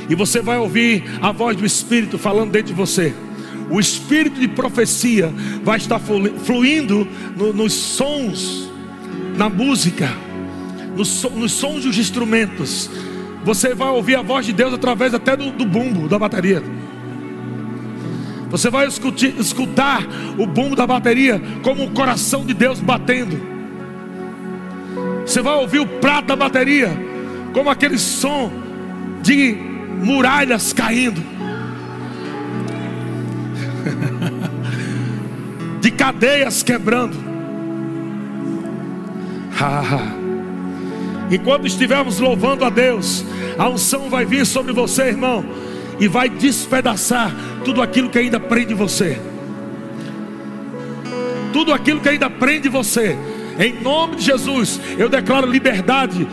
E você vai ouvir a voz do Espírito falando dentro de você. O espírito de profecia vai estar fluindo no, nos sons na música, nos, nos sons dos instrumentos. Você vai ouvir a voz de Deus através até do, do bumbo da bateria. Você vai escutar, escutar o bumbo da bateria como o coração de Deus batendo. Você vai ouvir o prato da bateria como aquele som de muralhas caindo, de cadeias quebrando. Enquanto estivermos louvando a Deus, a unção vai vir sobre você, irmão, e vai despedaçar tudo aquilo que ainda prende você. Tudo aquilo que ainda prende você. Em nome de Jesus, eu declaro liberdade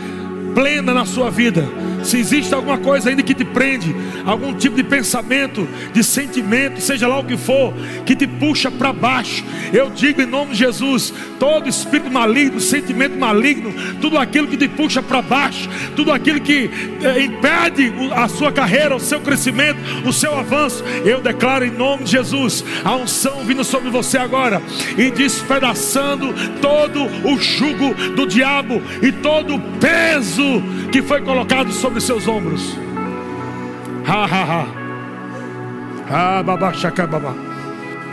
plena na sua vida se existe alguma coisa ainda que te prende, algum tipo de pensamento, de sentimento, seja lá o que for, que te puxa para baixo, eu digo em nome de Jesus: todo espírito maligno, sentimento maligno, tudo aquilo que te puxa para baixo, tudo aquilo que eh, impede a sua carreira, o seu crescimento, o seu avanço, eu declaro em nome de Jesus a unção vindo sobre você agora e despedaçando todo o jugo do diabo e todo o peso que foi colocado sobre sobre seus ombros. Ha, ha, ha. Ah, babá, babá.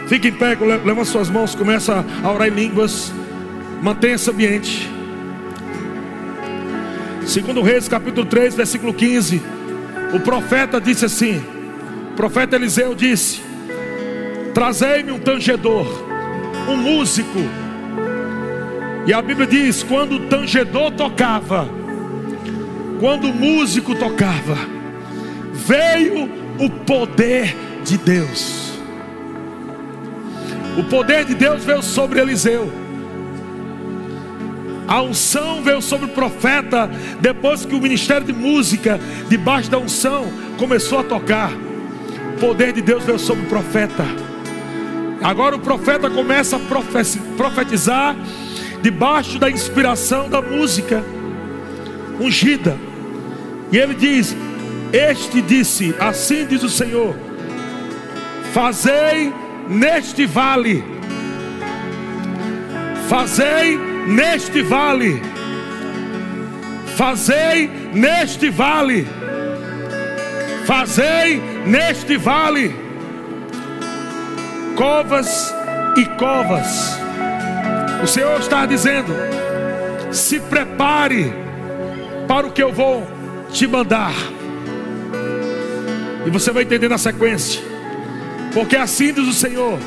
Fique em pé, leva suas mãos, começa a orar em línguas. Mantenha esse ambiente. Segundo Reis, capítulo 3, versículo 15. O profeta disse assim: O profeta Eliseu disse: Trazei-me um tangedor, um músico. E a Bíblia diz: quando o tangedor tocava, quando o músico tocava, veio o poder de Deus. O poder de Deus veio sobre Eliseu. A unção veio sobre o profeta depois que o ministério de música, debaixo da unção, começou a tocar. O poder de Deus veio sobre o profeta. Agora o profeta começa a profetizar debaixo da inspiração da música ungida. E ele diz: Este disse, assim diz o Senhor: Fazei neste vale, fazei neste vale, fazei neste vale, fazei neste vale, covas e covas. O Senhor está dizendo: se prepare para o que eu vou te mandar. E você vai entender na sequência. Porque assim diz o Senhor: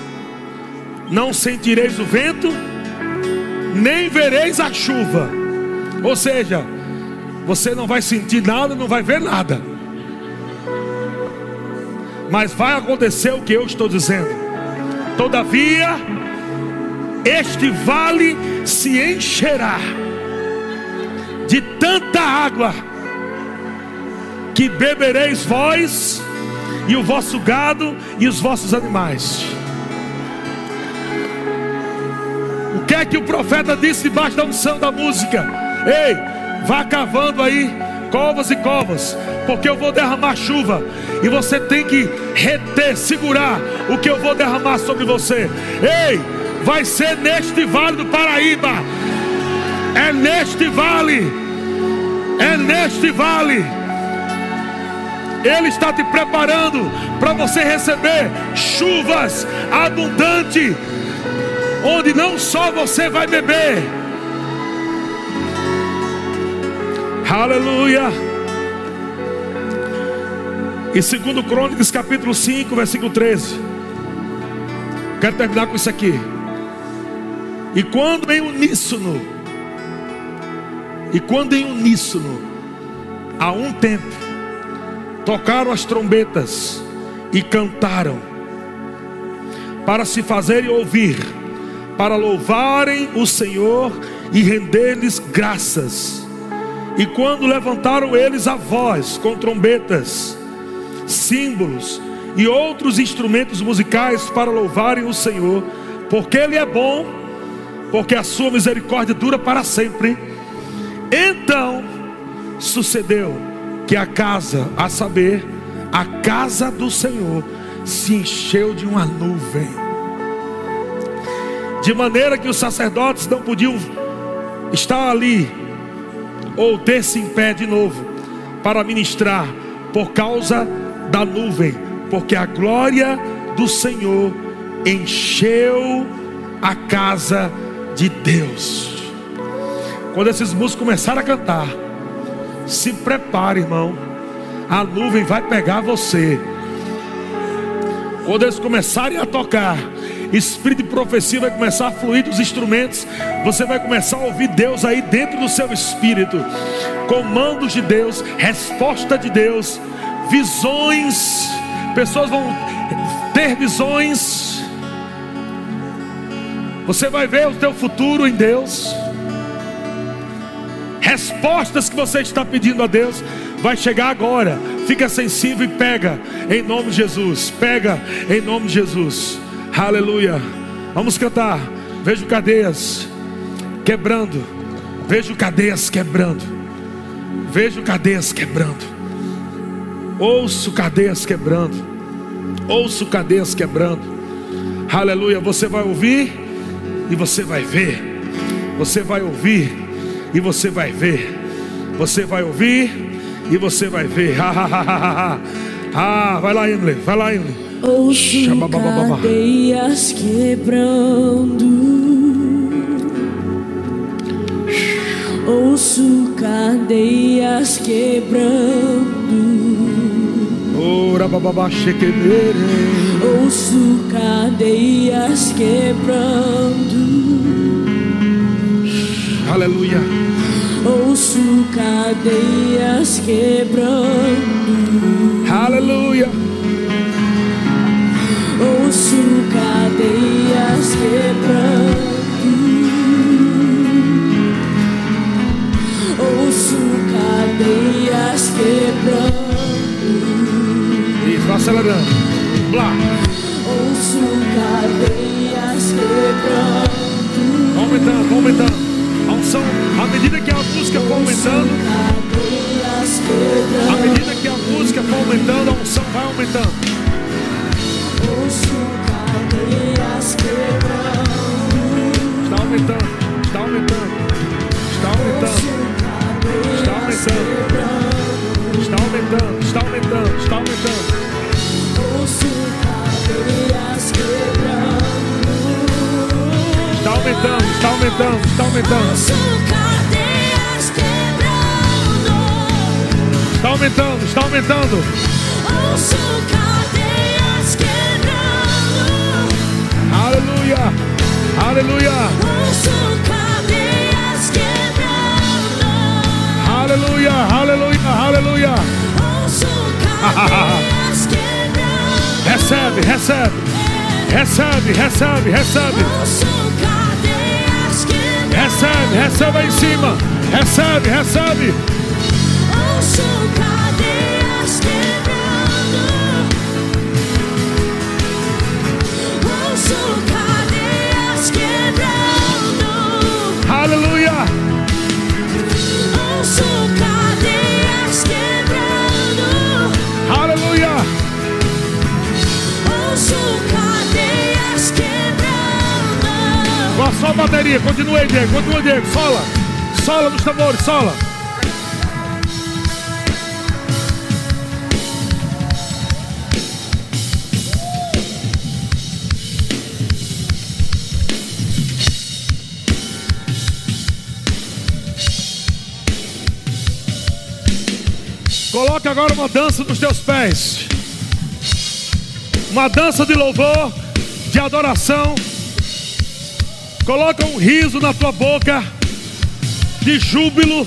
Não sentireis o vento, nem vereis a chuva. Ou seja, você não vai sentir nada, não vai ver nada. Mas vai acontecer o que eu estou dizendo. Todavia, este vale se encherá de tanta água que bebereis vós e o vosso gado e os vossos animais. O que é que o profeta disse debaixo da unção da música? Ei, vá cavando aí covas e covas, porque eu vou derramar chuva e você tem que reter, segurar o que eu vou derramar sobre você. Ei, vai ser neste vale do Paraíba, é neste vale, é neste vale. Ele está te preparando para você receber chuvas abundantes, onde não só você vai beber, aleluia. E segundo Crônicas capítulo 5, versículo 13. Quero terminar com isso aqui. E quando em uníssono, e quando em uníssono, há um tempo, tocaram as trombetas e cantaram, para se fazerem ouvir, para louvarem o Senhor e render-lhes graças. E quando levantaram eles a voz com trombetas, símbolos e outros instrumentos musicais para louvarem o Senhor, porque Ele é bom, porque a sua misericórdia dura para sempre. Então sucedeu que a casa, a saber, a casa do Senhor, se encheu de uma nuvem, de maneira que os sacerdotes não podiam estar ali ou ter-se em pé de novo para ministrar por causa da nuvem, porque a glória do Senhor encheu a casa de Deus. Quando esses músicos começaram a cantar, se prepare, irmão. A nuvem vai pegar você. Quando eles começarem a tocar, espírito de profecia vai começar a fluir dos instrumentos. Você vai começar a ouvir Deus aí dentro do seu espírito. Comandos de Deus, resposta de Deus, visões. Pessoas vão ter visões. Você vai ver o teu futuro em Deus respostas que você está pedindo a Deus vai chegar agora. Fica sensível e pega em nome de Jesus. Pega em nome de Jesus. Aleluia. Vamos cantar. Vejo cadeias quebrando. Vejo cadeias quebrando. Vejo cadeias quebrando. Ouço cadeias quebrando. Ouço cadeias quebrando. Aleluia. Você vai ouvir e você vai ver. Você vai ouvir e você vai ver. Você vai ouvir e você vai ver. ah, vai lá, Emily. Vai lá, Emily. Ouço cadeias quebrando. Ouço cadeias quebrando. Ora bababá Ouço cadeias quebrando. Aleluia. Ouço cadeias quebrando. Aleluia. Ouço cadeias quebrando. Ouço cadeias quebrando. Isso, acelerando. Blá. Ouço cadeias quebrando. Aumentando, aumentando. A unção, à medida que a música for aumentando, à medida que a música for aumentando, a unção vai aumentando. Aumentando, está aumentando. Aleluia, aleluia. Aleluia, aleluia, aleluia. Recebe, recebe, recebe, recebe, recebe. Recebe, recebe aí em cima. Recebe, recebe. Ouço cadeias bateria. Continua aí, Diego. Continua, Diego. Sola. Sola nos tambores. Sola. Coloque agora uma dança nos teus pés. Uma dança de louvor, de adoração. Coloca um riso na tua boca de júbilo.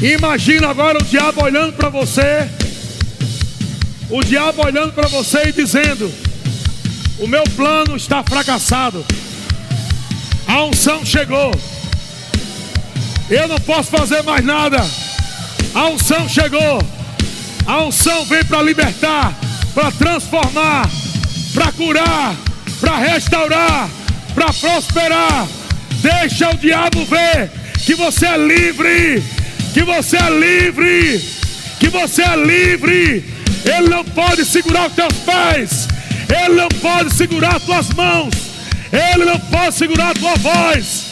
Imagina agora o diabo olhando para você. O diabo olhando para você e dizendo: O meu plano está fracassado. A unção chegou. Eu não posso fazer mais nada. A unção chegou. A unção veio para libertar, para transformar, para curar, para restaurar, para prosperar. Deixa o diabo ver que você é livre, que você é livre, que você é livre. Ele não pode segurar os teus pés, ele não pode segurar tuas mãos, ele não pode segurar a tua voz.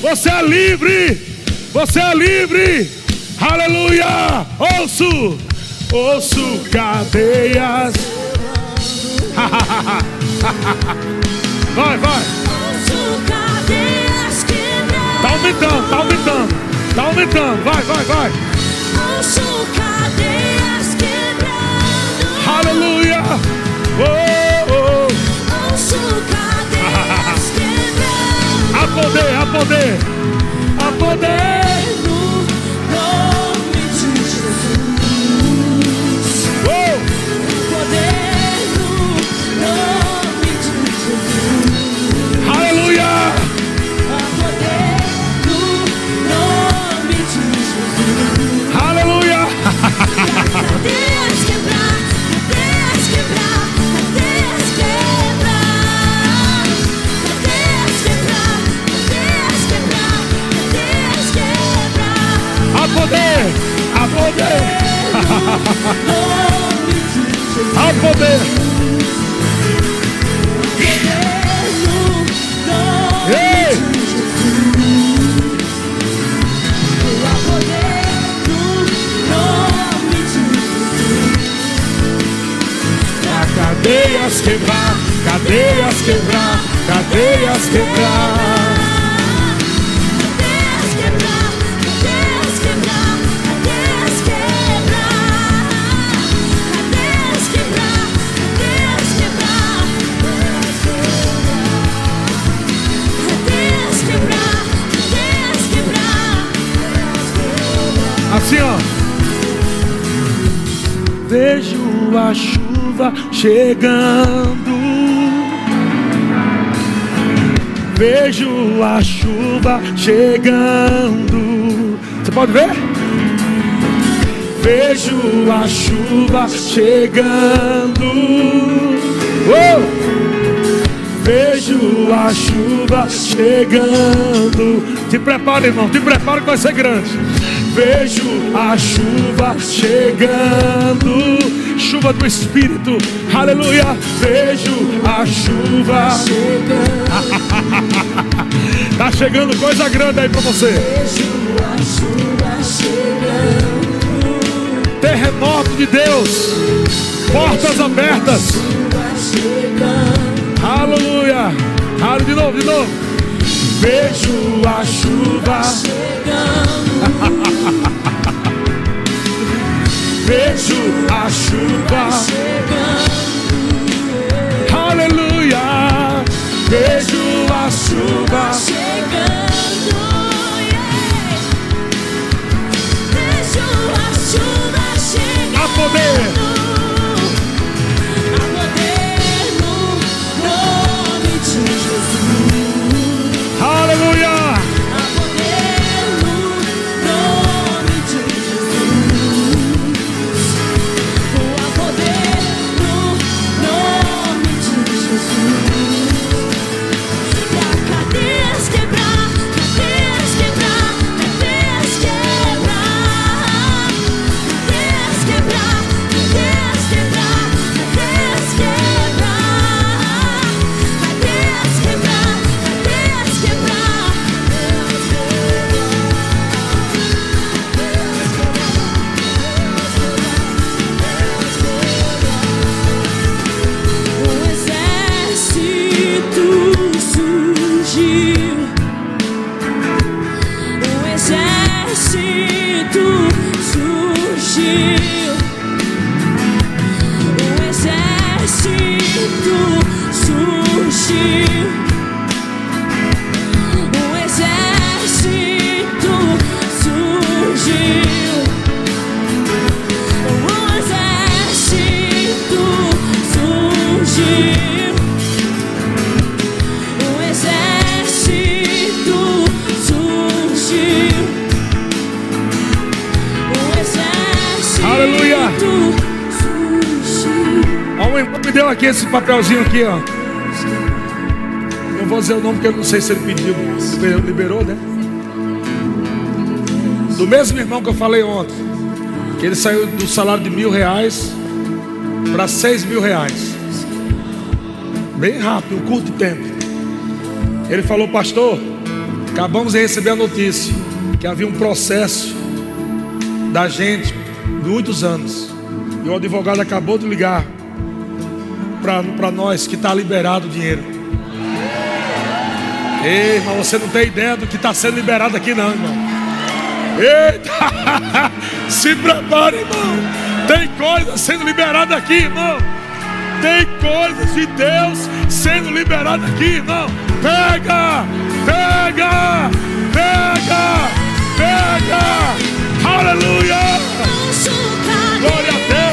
Você é livre, você é livre. Aleluia! Ouço, ouço cadeias. vai, vai. Ouço cadeias quebrando. Tá aumentando, tá aumentando, tá aumentando. Vai, vai, vai. Ouço cadeias quebrando. Aleluia! Oh, oh. Ouço cadeias quebrando. Há poder, há poder, há poder. Poder, há poder. Ei! cadeias quebrar, cadeias quebrar, cadeias quebrar. Chegando. Vejo a chuva chegando. Você pode ver? Vejo a chuva chegando. Oh! Vejo a chuva chegando. Te prepara, irmão, te prepara que vai ser grande. Vejo a chuva chegando. Chuva do Espírito, aleluia. Vejo a chuva. Tá chegando coisa grande aí pra você. Chegando, Terremoto de Deus, portas abertas. chegando. Aleluia. Aleluia. De novo, de novo. Vejo a chuva. Vejo a chuva. Aleluia. Vejo a chuva. Chegando, yeah. Vejo a chuva chegando. A poder. Aqui esse papelzinho aqui, ó. Não vou dizer o nome porque eu não sei se ele pediu. Liberou, né? Do mesmo irmão que eu falei ontem. Que ele saiu do salário de mil reais para seis mil reais. Bem rápido, um curto tempo. Ele falou, pastor, acabamos de receber a notícia que havia um processo da gente de muitos anos. E o advogado acabou de ligar para nós que está liberado o dinheiro. Ei, irmão, você não tem ideia do que está sendo liberado aqui, não, irmão. Eita! Se prepare, irmão. Tem coisa sendo liberada aqui, irmão. Tem coisas de Deus sendo liberada aqui, irmão. Pega! Pega! Pega! Pega! Aleluia! Glória a Deus!